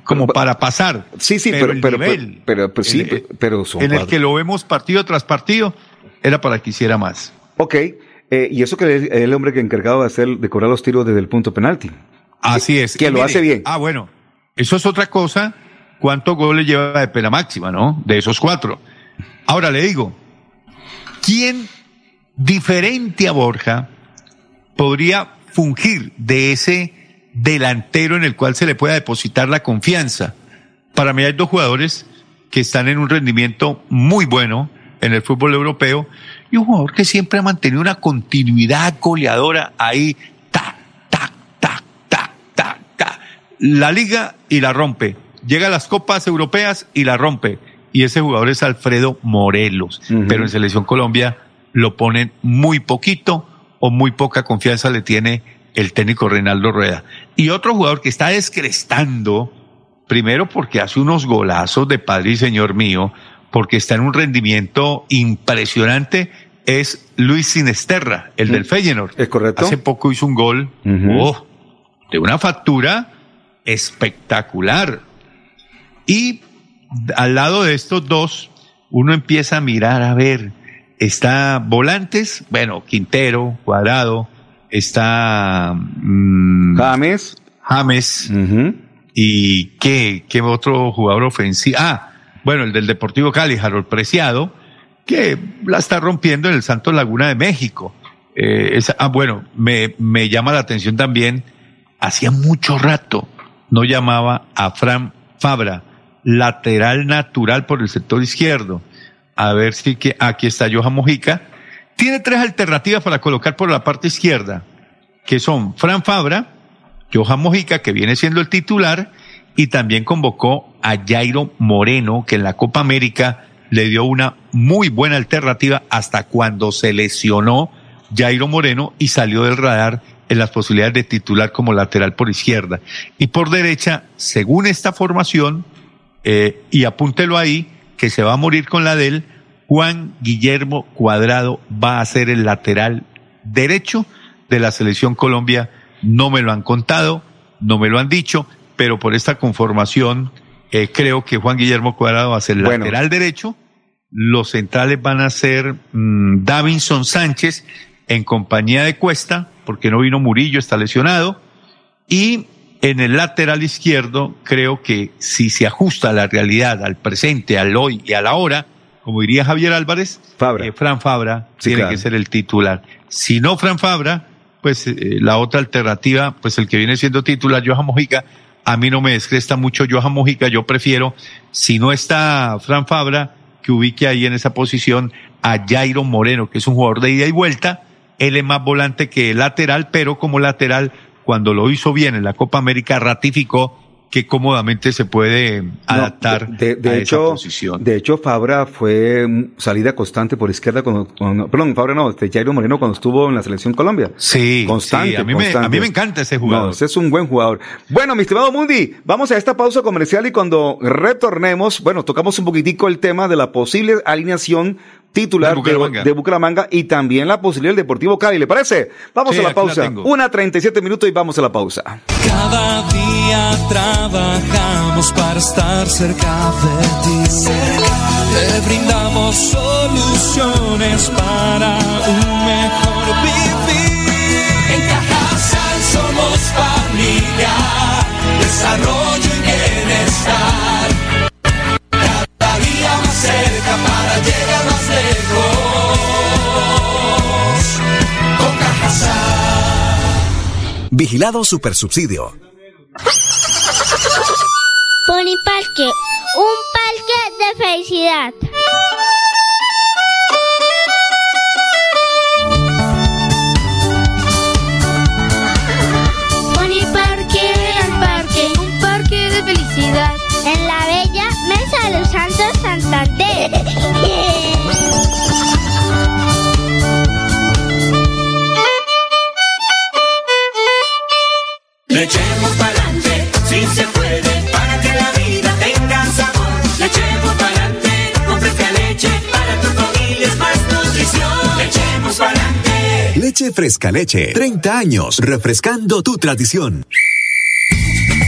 Speaker 3: como para pasar.
Speaker 1: Sí, sí,
Speaker 3: pero
Speaker 1: pero,
Speaker 3: el
Speaker 1: pero,
Speaker 3: nivel
Speaker 1: pero, pero sí,
Speaker 3: en-
Speaker 1: pero- son
Speaker 3: en el que lo vemos partido tras partido era para que hiciera más.
Speaker 1: Ok, eh, y eso que es el hombre que encargado de hacer, de cobrar los tiros desde el punto penalti.
Speaker 3: Así es.
Speaker 1: Que
Speaker 3: Y
Speaker 1: lo
Speaker 3: mire,
Speaker 1: hace bien.
Speaker 3: Ah, bueno. Eso es otra cosa. ¿Cuántos goles lleva de pena máxima, no? De esos cuatro. Ahora le digo, ¿quién diferente a Borja podría fungir de ese delantero en el cual se le pueda depositar la confianza? Para mí hay dos jugadores que están en un rendimiento muy bueno en el fútbol europeo y un jugador que siempre ha mantenido una continuidad goleadora ahí la liga y la rompe. Llega a las copas europeas y la rompe. Y ese jugador es Alfredo Morelos. Pero en Selección Colombia lo ponen muy poquito o muy poca confianza le tiene el técnico Reinaldo Rueda. Y otro jugador que está descrestando, primero porque hace unos golazos de padre y señor mío, porque está en un rendimiento impresionante, es Luis Sinesterra, el del Feyenoord.
Speaker 1: Es correcto.
Speaker 3: Hace poco hizo un gol oh, de una factura espectacular. Y al lado de estos dos, uno empieza a mirar, a ver, está Volantes, bueno, Quintero, Cuadrado, está mm,
Speaker 1: James.
Speaker 3: James. ¿Y qué, qué otro jugador ofensivo? Ah, bueno, el del Deportivo Cali, Harold Preciado, que la está rompiendo en el Santos Laguna de México. Eh, esa- ah, bueno, me, me llama la atención también, hacía mucho rato no llamaba a Fran Fabra, lateral natural por el sector izquierdo. A ver si que aquí está Johan Mojica. Tiene tres alternativas para colocar por la parte izquierda, que son Fran Fabra, Johan Mojica, que viene siendo el titular, y también convocó a Jairo Moreno, que en la Copa América le dio una muy buena alternativa hasta cuando se lesionó Jairo Moreno y salió del radar en las posibilidades de titular como lateral por izquierda. Y por derecha, según esta formación, eh, y apúntelo ahí, que se va a morir con la de él, Juan Guillermo Cuadrado va a ser el lateral derecho de la selección Colombia. No me lo han contado, no me lo han dicho, pero por esta conformación eh, creo que Juan Guillermo Cuadrado va a ser
Speaker 1: Bueno.
Speaker 3: lateral derecho. Los centrales van a ser mm, Davinson Sánchez en compañía de Cuesta, porque no vino Murillo, está lesionado. Y en el lateral izquierdo, creo que si se ajusta a la realidad, al presente, al hoy y a la hora, como diría Javier Álvarez, eh, Fran Fabra
Speaker 1: Sí,
Speaker 3: tiene
Speaker 1: claro.
Speaker 3: que ser el titular. Si no Fran Fabra, pues eh, la otra alternativa, pues el que viene siendo titular, Johan Mojica, a mí no me descresta mucho Johan Mojica, yo prefiero, si no está Fran Fabra, que ubique ahí en esa posición a Jairo Moreno, que es un jugador de ida y vuelta, él es más volante que lateral, pero como lateral, cuando lo hizo bien en la Copa América, ratificó que cómodamente se puede adaptar
Speaker 1: De, de
Speaker 3: a esa
Speaker 1: hecho,
Speaker 3: posición.
Speaker 1: de hecho, Fabra fue mm, salida constante por izquierda cuando, cuando- perdón, Fabra no, este Jairo Moreno cuando estuvo en la selección Colombia.
Speaker 3: Sí,
Speaker 1: constante.
Speaker 3: sí, a mí me- a mí me encanta ese jugador.
Speaker 1: No, ese es un buen jugador. Bueno, mi estimado Mundi, vamos a esta pausa comercial y cuando retornemos, bueno, tocamos un poquitico el tema de la posible alineación titular
Speaker 3: De Bucaramanga.
Speaker 1: de Bucaramanga y también la posibilidad del Deportivo Cali, ¿le parece? Vamos
Speaker 3: Sí,
Speaker 1: a la
Speaker 3: la
Speaker 1: pausa.
Speaker 3: tengo.
Speaker 1: Una 37 minutos y vamos a la pausa.
Speaker 5: Cada día trabajamos para estar cerca de ti. Te brindamos soluciones para un mejor vivir. En Cajasal somos familia, desarrollo y bienestar. Cada día más cerca para llegar más lejos. Con.
Speaker 13: Vigilado Supersubsidio.
Speaker 6: Poniparque, un parque de felicidad. El parque, un parque de felicidad. Le echemos adelante, si se puede, para que la vida tenga sabor.
Speaker 5: Le echemos pa'lante, con fresca leche, para tu familia es más nutrición. Le para adelante.
Speaker 13: Leche fresca leche, 30 años, refrescando tu tradición.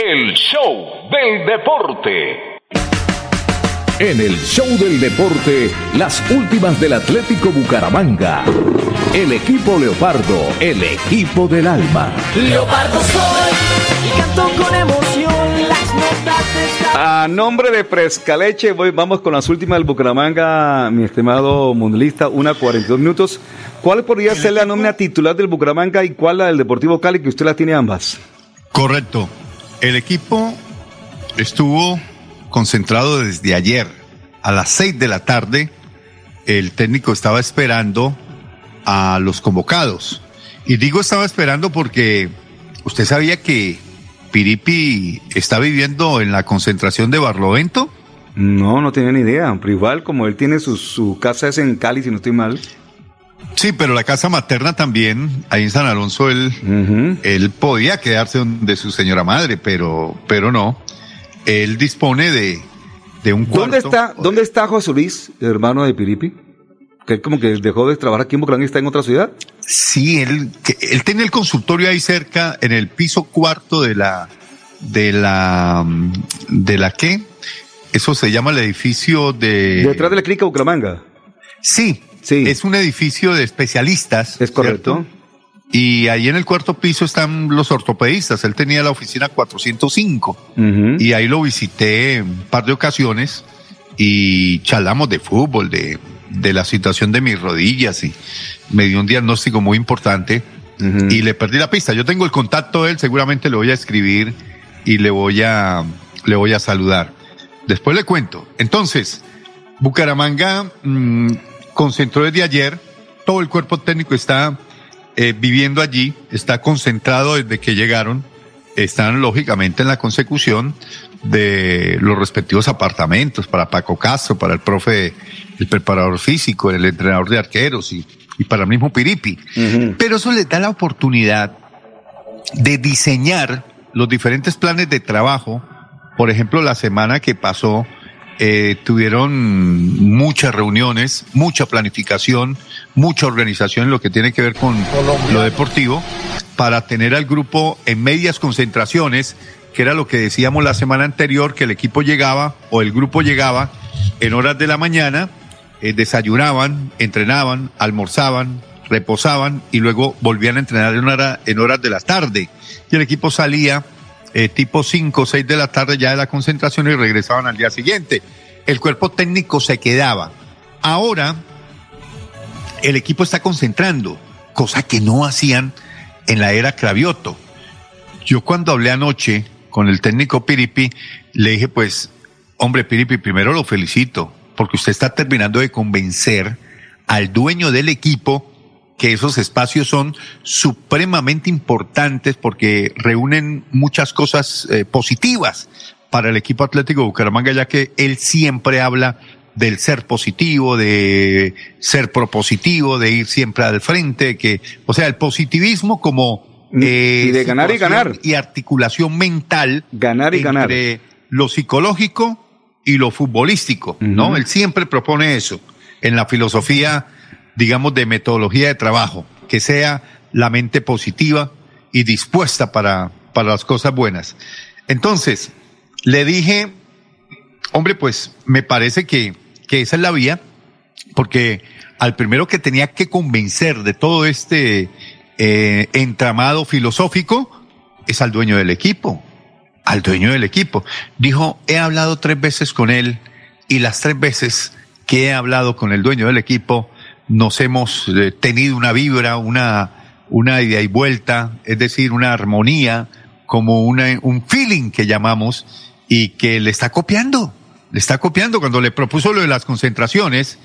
Speaker 4: El show del deporte. En el show del deporte, las últimas del Atlético Bucaramanga. El equipo Leopardo, el equipo del alma.
Speaker 5: Leopardo soy y canto con emoción las notas de esta
Speaker 1: A nombre de Frescaleche, voy, vamos con las últimas del Bucaramanga, mi estimado mundialista, una 42 minutos. ¿Cuál podría ser la nómina titular del Bucaramanga y cuál la del Deportivo Cali, que usted la tiene ambas?
Speaker 3: Correcto. El equipo estuvo concentrado desde ayer a las seis de la tarde. El técnico estaba esperando a los convocados. Y digo estaba esperando porque usted sabía que Piripi está viviendo en la concentración de Barlovento.
Speaker 1: No, no tenía ni idea. Pero igual, como él tiene su, su casa es en Cali, si no estoy mal.
Speaker 3: Sí, pero la casa materna también, ahí en San Alonso, él, él podía quedarse donde su señora madre, pero, pero no. Él dispone de, de un cuarto.
Speaker 1: ¿Dónde está, ¿Dónde está José Luis, el hermano de Piripi? Que él como que dejó de trabajar aquí en Bucaramanga y está en otra ciudad.
Speaker 3: Sí, él, que- él tiene el consultorio ahí cerca, en el piso cuarto de la, de la, de la qué? Eso se llama el edificio de.
Speaker 1: Detrás de la clínica Bucaramanga.
Speaker 3: Sí, es un edificio de especialistas. Es
Speaker 1: correcto.
Speaker 3: Y ahí en el cuarto piso están los ortopedistas. Él tenía la oficina 405 y ahí lo visité un par de ocasiones y charlamos de fútbol, de, de la situación de mis rodillas y me dio un diagnóstico muy importante y le perdí la pista. Yo tengo el contacto de él, seguramente le voy a escribir y le voy a, le voy a saludar. Después le cuento. Entonces, Bucaramanga mm, concentró desde ayer, todo el cuerpo técnico está eh, viviendo allí, está concentrado desde que llegaron, están lógicamente en la consecución de los respectivos apartamentos para Paco Castro, para el profe, el preparador físico, el entrenador de arqueros y, y para el mismo Piripi. Pero eso les da la oportunidad de diseñar los diferentes planes de trabajo, por ejemplo, la semana que pasó, eh, tuvieron muchas reuniones, mucha planificación, mucha organización en lo que tiene que ver con lo deportivo, para tener al grupo en medias concentraciones, que era lo que decíamos la semana anterior, que el equipo llegaba o el grupo llegaba en horas de la mañana, eh, desayunaban, entrenaban, almorzaban, reposaban y luego volvían a entrenar en, hora, en horas de la tarde. Y el equipo salía eh, tipo 5 o 6 de la tarde ya de la concentración y regresaban al día siguiente. El cuerpo técnico se quedaba. Ahora, el equipo está concentrando, cosa que no hacían en la era Cravioto. Yo cuando hablé anoche con el técnico Piripi, le dije, pues, hombre Piripi, primero lo felicito, porque usted está terminando de convencer al dueño del equipo que esos espacios son supremamente importantes porque reúnen muchas cosas eh, positivas para el equipo Atlético de Bucaramanga, ya que él siempre habla del ser positivo, de ser propositivo, de ir siempre al frente, que, o sea, el positivismo como
Speaker 1: eh, y de ganar y ganar.
Speaker 3: y articulación mental,
Speaker 1: ganar y ganar.
Speaker 3: entre lo psicológico y lo futbolístico, ¿no? Él siempre propone eso en la filosofía digamos, de metodología de trabajo, que sea la mente positiva y dispuesta para, para las cosas buenas. Entonces, le dije, hombre, pues me parece que, que esa es la vía, porque al primero que tenía que convencer de todo este eh, entramado filosófico es al dueño del equipo, al dueño del equipo. Dijo, he hablado tres veces con él y las tres veces que he hablado con el dueño del equipo, nos hemos eh, tenido una vibra, una, una ida y vuelta, es decir, una armonía, como una, un feeling que llamamos, y que le está copiando, le está copiando. Cuando le propuso lo de las concentraciones,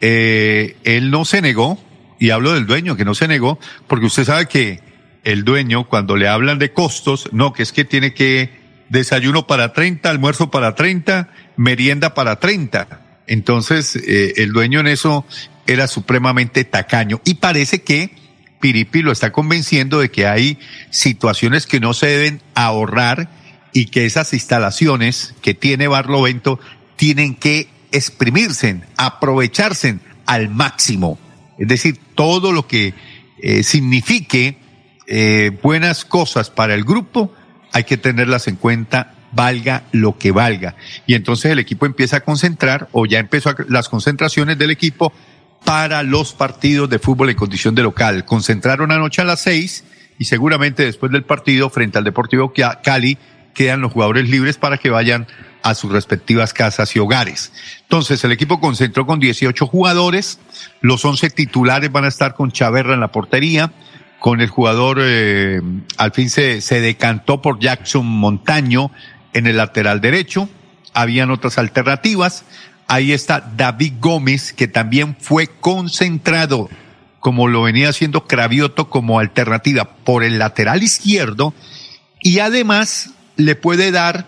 Speaker 3: eh, él no se negó, y hablo del dueño que no se negó, porque usted sabe que el dueño, cuando le hablan de costos, no, que es que tiene que desayuno para 30, almuerzo para 30, merienda para 30. Entonces, eh, el dueño en eso era supremamente tacaño y parece que Piripi lo está convenciendo de que hay situaciones que no se deben ahorrar y que esas instalaciones que tiene Barlovento tienen que exprimirse, aprovecharse al máximo. Es decir, todo lo que eh, signifique eh, buenas cosas para el grupo hay que tenerlas en cuenta valga lo que valga. Y entonces el equipo empieza a concentrar o ya empezó las concentraciones del equipo para los partidos de fútbol en condición de local. Concentraron anoche a las seis y seguramente después del partido frente al Deportivo Cali quedan los jugadores libres para que vayan a sus respectivas casas y hogares. Entonces, el equipo concentró con 18 jugadores, los 11 titulares van a estar con Chaverra en la portería, con el jugador, eh, al fin se, se decantó por Jackson Montaño en el lateral derecho, habían otras alternativas, ahí está David Gómez, que también fue concentrado, como lo venía haciendo Cravioto como alternativa por el lateral izquierdo, y además le puede dar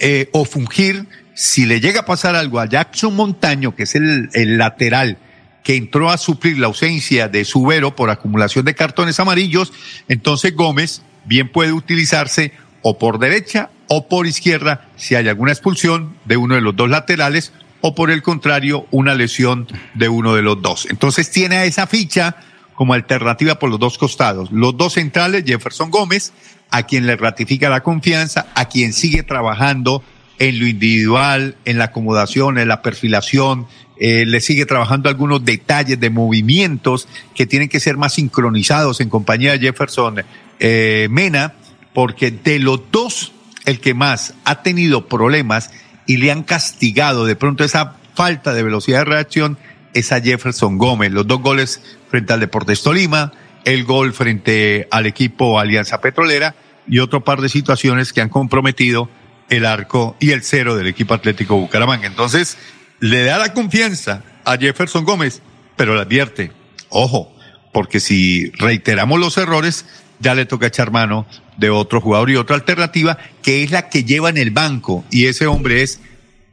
Speaker 3: eh, o fungir, si le llega a pasar algo a Jackson Montaño, que es el, el lateral que entró a suplir la ausencia de Subero por acumulación de cartones amarillos, entonces Gómez bien puede utilizarse o por derecha o por izquierda si hay alguna expulsión de uno de los dos laterales o por el contrario una lesión de uno de los dos. Entonces tiene esa ficha como alternativa por los dos costados. Los dos centrales, Jefferson Gómez, a quien le ratifica la confianza, a quien sigue trabajando en lo individual, en la acomodación, en la perfilación, eh, le sigue trabajando algunos detalles de movimientos que tienen que ser más sincronizados en compañía de Jefferson eh, Mena, porque de los dos, el que más ha tenido problemas y le han castigado de pronto esa falta de velocidad de reacción es a Jefferson Gómez. Los dos goles frente al Deportes Tolima, el gol frente al equipo Alianza Petrolera y otro par de situaciones que han comprometido el arco y el cero del equipo Atlético Bucaramanga. Entonces, le da la confianza a Jefferson Gómez, pero le advierte, ojo, porque si reiteramos los errores, ya le toca echar mano de otro jugador y otra alternativa, que es la que lleva en el banco, y ese hombre es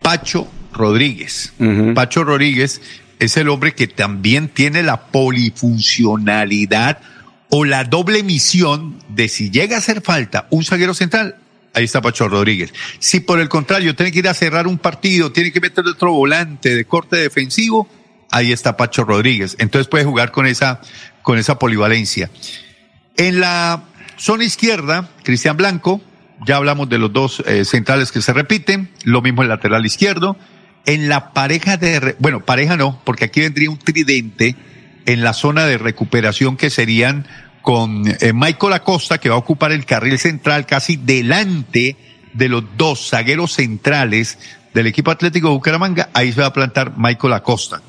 Speaker 3: Pacho Rodríguez. Pacho Rodríguez es el hombre que también tiene la polifuncionalidad o la doble misión de si llega a hacer falta un zaguero central, ahí está Pacho Rodríguez. Si por el contrario tiene que ir a cerrar un partido, tiene que meter otro volante de corte defensivo, ahí está Pacho Rodríguez. Entonces puede jugar con esa, con esa polivalencia. En la zona izquierda, Cristian Blanco, ya hablamos de los dos eh, centrales que se repiten, lo mismo el lateral izquierdo. En la pareja de, bueno, pareja no, porque aquí vendría un tridente en la zona de recuperación que serían con eh, Michael Acosta, que va a ocupar el carril central casi delante de los dos zagueros centrales del equipo Atlético de Bucaramanga, ahí se va a plantar Michael Acosta.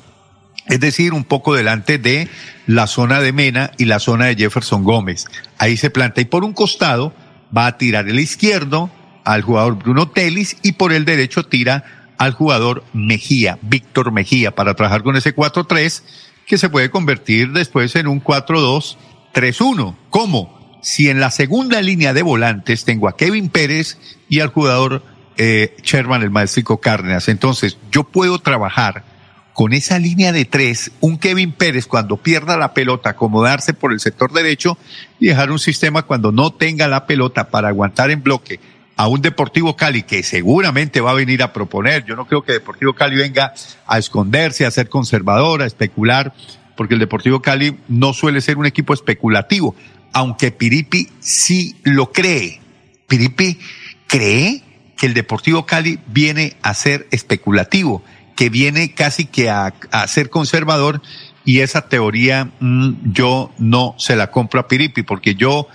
Speaker 3: Es decir, un poco delante de la zona de Mena y la zona de Jefferson Gómez. Ahí se planta. Y por un costado va a tirar el izquierdo al jugador Bruno Telis y por el derecho tira al jugador Mejía, Víctor Mejía, para trabajar con ese 4-3 que se puede convertir después en un 4-2-3-1. ¿Cómo? Si en la segunda línea de volantes tengo a Kevin Pérez y al jugador eh, Sherman, el maestrico Cárdenas. Entonces, yo puedo trabajar con esa línea de tres, un Kevin Pérez cuando pierda la pelota, acomodarse por el sector derecho y dejar un sistema cuando no tenga la pelota para aguantar en bloque a un Deportivo Cali que seguramente va a venir a proponer. Yo no creo que Deportivo Cali venga a esconderse, a ser conservador, a especular, porque el Deportivo Cali no suele ser un equipo especulativo, aunque Piripi sí lo cree. Piripi cree que el Deportivo Cali viene a ser especulativo que viene casi que a, ser conservador y esa teoría mm, yo no se la compro a Piripi porque yo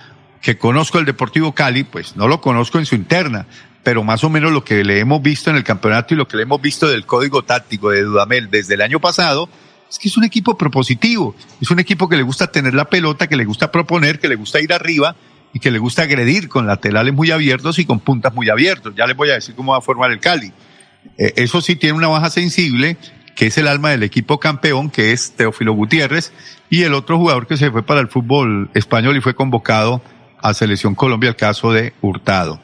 Speaker 3: que conozco el Deportivo Cali, pues no lo conozco en su interna, pero más o menos lo que le hemos visto en el campeonato y lo que le hemos visto del código táctico de Dudamel desde el año pasado, es que es un equipo propositivo, es un equipo que le gusta tener la pelota, que le gusta proponer, que le gusta ir arriba y que le gusta agredir con laterales muy abiertos y con puntas muy abiertos. Ya les voy a decir cómo va a formar el Cali. Eh, eso sí tiene una baja sensible, que es el alma del equipo campeón, que es Teófilo Gutiérrez, y el otro jugador que se fue para el fútbol español y fue convocado a Selección Colombia, el caso de Hurtado.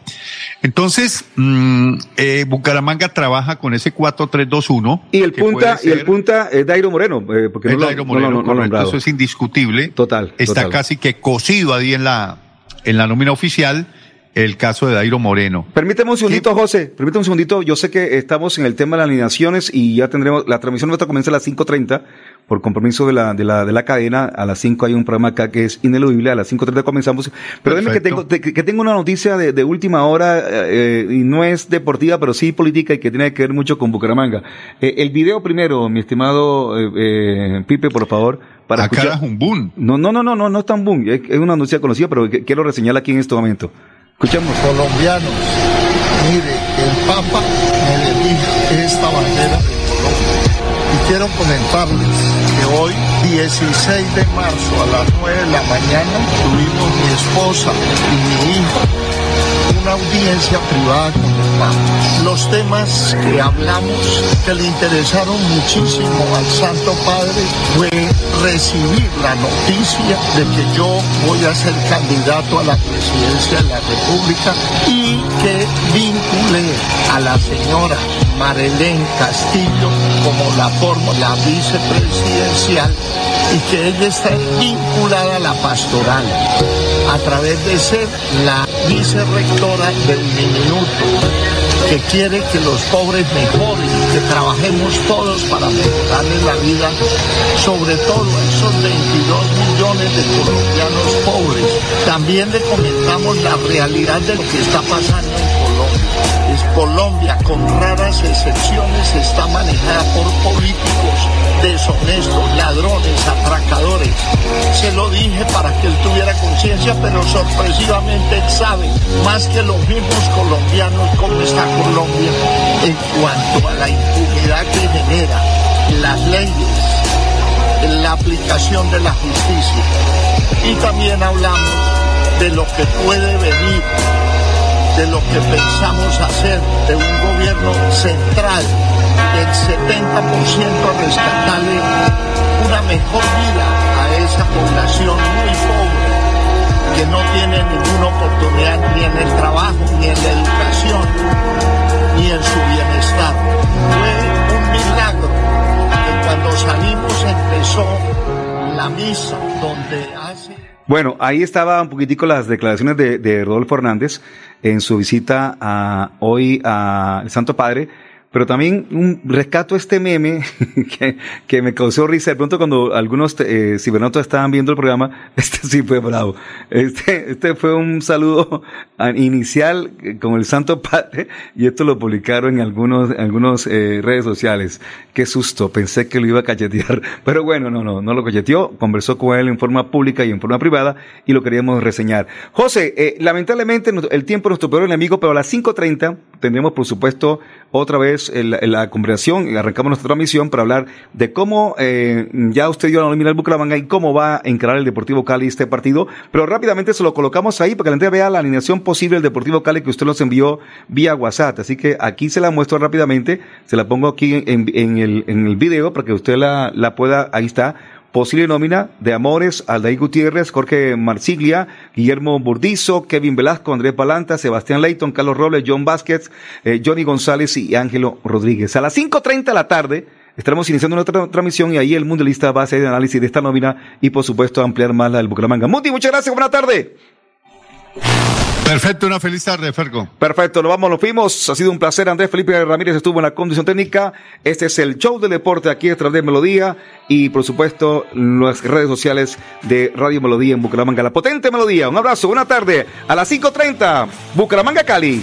Speaker 3: Entonces, mm, eh, Bucaramanga trabaja con ese 4-3-2-1.
Speaker 1: Y el punta, y el punta es Dairo Moreno, eh, porque
Speaker 3: es no, Dairo Moreno, no, no, eso es indiscutible.
Speaker 1: Total.
Speaker 3: Está casi que cosido ahí en la, en la nómina oficial el caso de Dairo Moreno.
Speaker 1: Permíteme un segundito, José. Permíteme un segundito. Yo sé que estamos en el tema de las alineaciones y ya tendremos, la transmisión nuestra comienza a las 5.30 por compromiso de la, de la, de la cadena. A las 5 hay un programa acá que es ineludible. A las 5.30 comenzamos. Pero déjeme que tengo, que tengo una noticia de, de última hora, eh, y no es deportiva, pero sí política y que tiene que ver mucho con Bucaramanga. Eh, el video primero, mi estimado, eh, eh Pipe, por favor.
Speaker 3: Para Acá escuchar. un boom.
Speaker 1: No, no, no, no, no, no es tan boom. Es, es una noticia conocida, pero quiero reseñarla aquí en este momento. Escuchemos.
Speaker 14: Colombianos, mire, el Papa me elige esta bandera de Colombia. Y quiero comentarles que hoy, 16 de marzo a las 9 de la mañana, tuvimos mi esposa y mi hijo una audiencia privada con el Papa. Los temas que hablamos que le interesaron muchísimo al Santo Padre fue recibir la noticia de que yo voy a ser candidato a la presidencia de la República y que vincule a la señora Marilén Castillo como la forma, la vicepresidencial y que ella está vinculada a la pastoral a través de ser la vicerrectora del Minuto que quiere que los pobres mejoren, que trabajemos todos para mejorarles la vida, sobre todo a esos 22 millones de colombianos pobres. También le comentamos la realidad de lo que está pasando Colombia. Es Colombia, con raras excepciones, está manejada por políticos deshonestos, ladrones, atracadores. Se lo dije para que él tuviera conciencia, pero sorpresivamente él sabe más que los mismos colombianos cómo está Colombia en cuanto a la impunidad que genera las leyes, la aplicación de la justicia. Y también hablamos de lo que puede venir, de lo que pensamos hacer de un gobierno central del 70% a rescatarle una mejor vida a esa población muy pobre que no tiene ninguna oportunidad ni en el trabajo, ni en la educación, ni en su bienestar. Fue un milagro que cuando salimos empezó misa donde hace...
Speaker 1: Bueno, ahí estaba un poquitico las declaraciones de, de Rodolfo Hernández en su visita a, hoy al Santo Padre pero también un rescato este meme que, que, me causó risa. De pronto cuando algunos eh, cibernautas estaban viendo el programa, este sí fue bravo. Este, este fue un saludo inicial eh, con el Santo Padre y esto lo publicaron en algunos, algunos eh, redes sociales. Qué susto, pensé que lo iba a cachetear. Pero bueno, no, no, no lo cacheteó. Conversó con él en forma pública y en forma privada y lo queríamos reseñar. José, eh, lamentablemente el tiempo es nuestro peor enemigo, pero a las 5.30 tendremos, por supuesto, otra vez la, la conversación arrancamos nuestra transmisión para hablar de cómo eh, ya usted dio la nómina al Bucaramanga y cómo va a encarar el Deportivo Cali este partido. Pero rápidamente se lo colocamos ahí para que la gente vea la alineación posible del Deportivo Cali que usted nos envió vía WhatsApp. Así que aquí se la muestro rápidamente, se la pongo aquí en, en el, en el video para que usted la, la pueda, ahí está Posible nómina de Amores, Aldair Gutiérrez, Jorge Marsiglia, Guillermo Burdizo, Kevin Velasco, Andrés Palanta, Sebastián Leighton, Carlos Robles, John Vázquez, eh, Johnny González y Ángelo Rodríguez. A las 5.30 de la tarde estaremos iniciando nuestra transmisión y ahí el mundialista va a hacer análisis de esta nómina y por supuesto ampliar más la del Bucaramanga. Muti, muchas gracias, buena tarde.
Speaker 3: Perfecto, una feliz tarde, Fergo.
Speaker 1: Perfecto, nos vamos, nos fuimos. Ha sido un placer. Andrés Felipe Ramírez estuvo en la condición técnica. Este es el show del deporte aquí detrás de Melodía y, por supuesto, las redes sociales de Radio Melodía en Bucaramanga. La potente Melodía. Un abrazo, buena tarde. A las 5.30, Bucaramanga, Cali.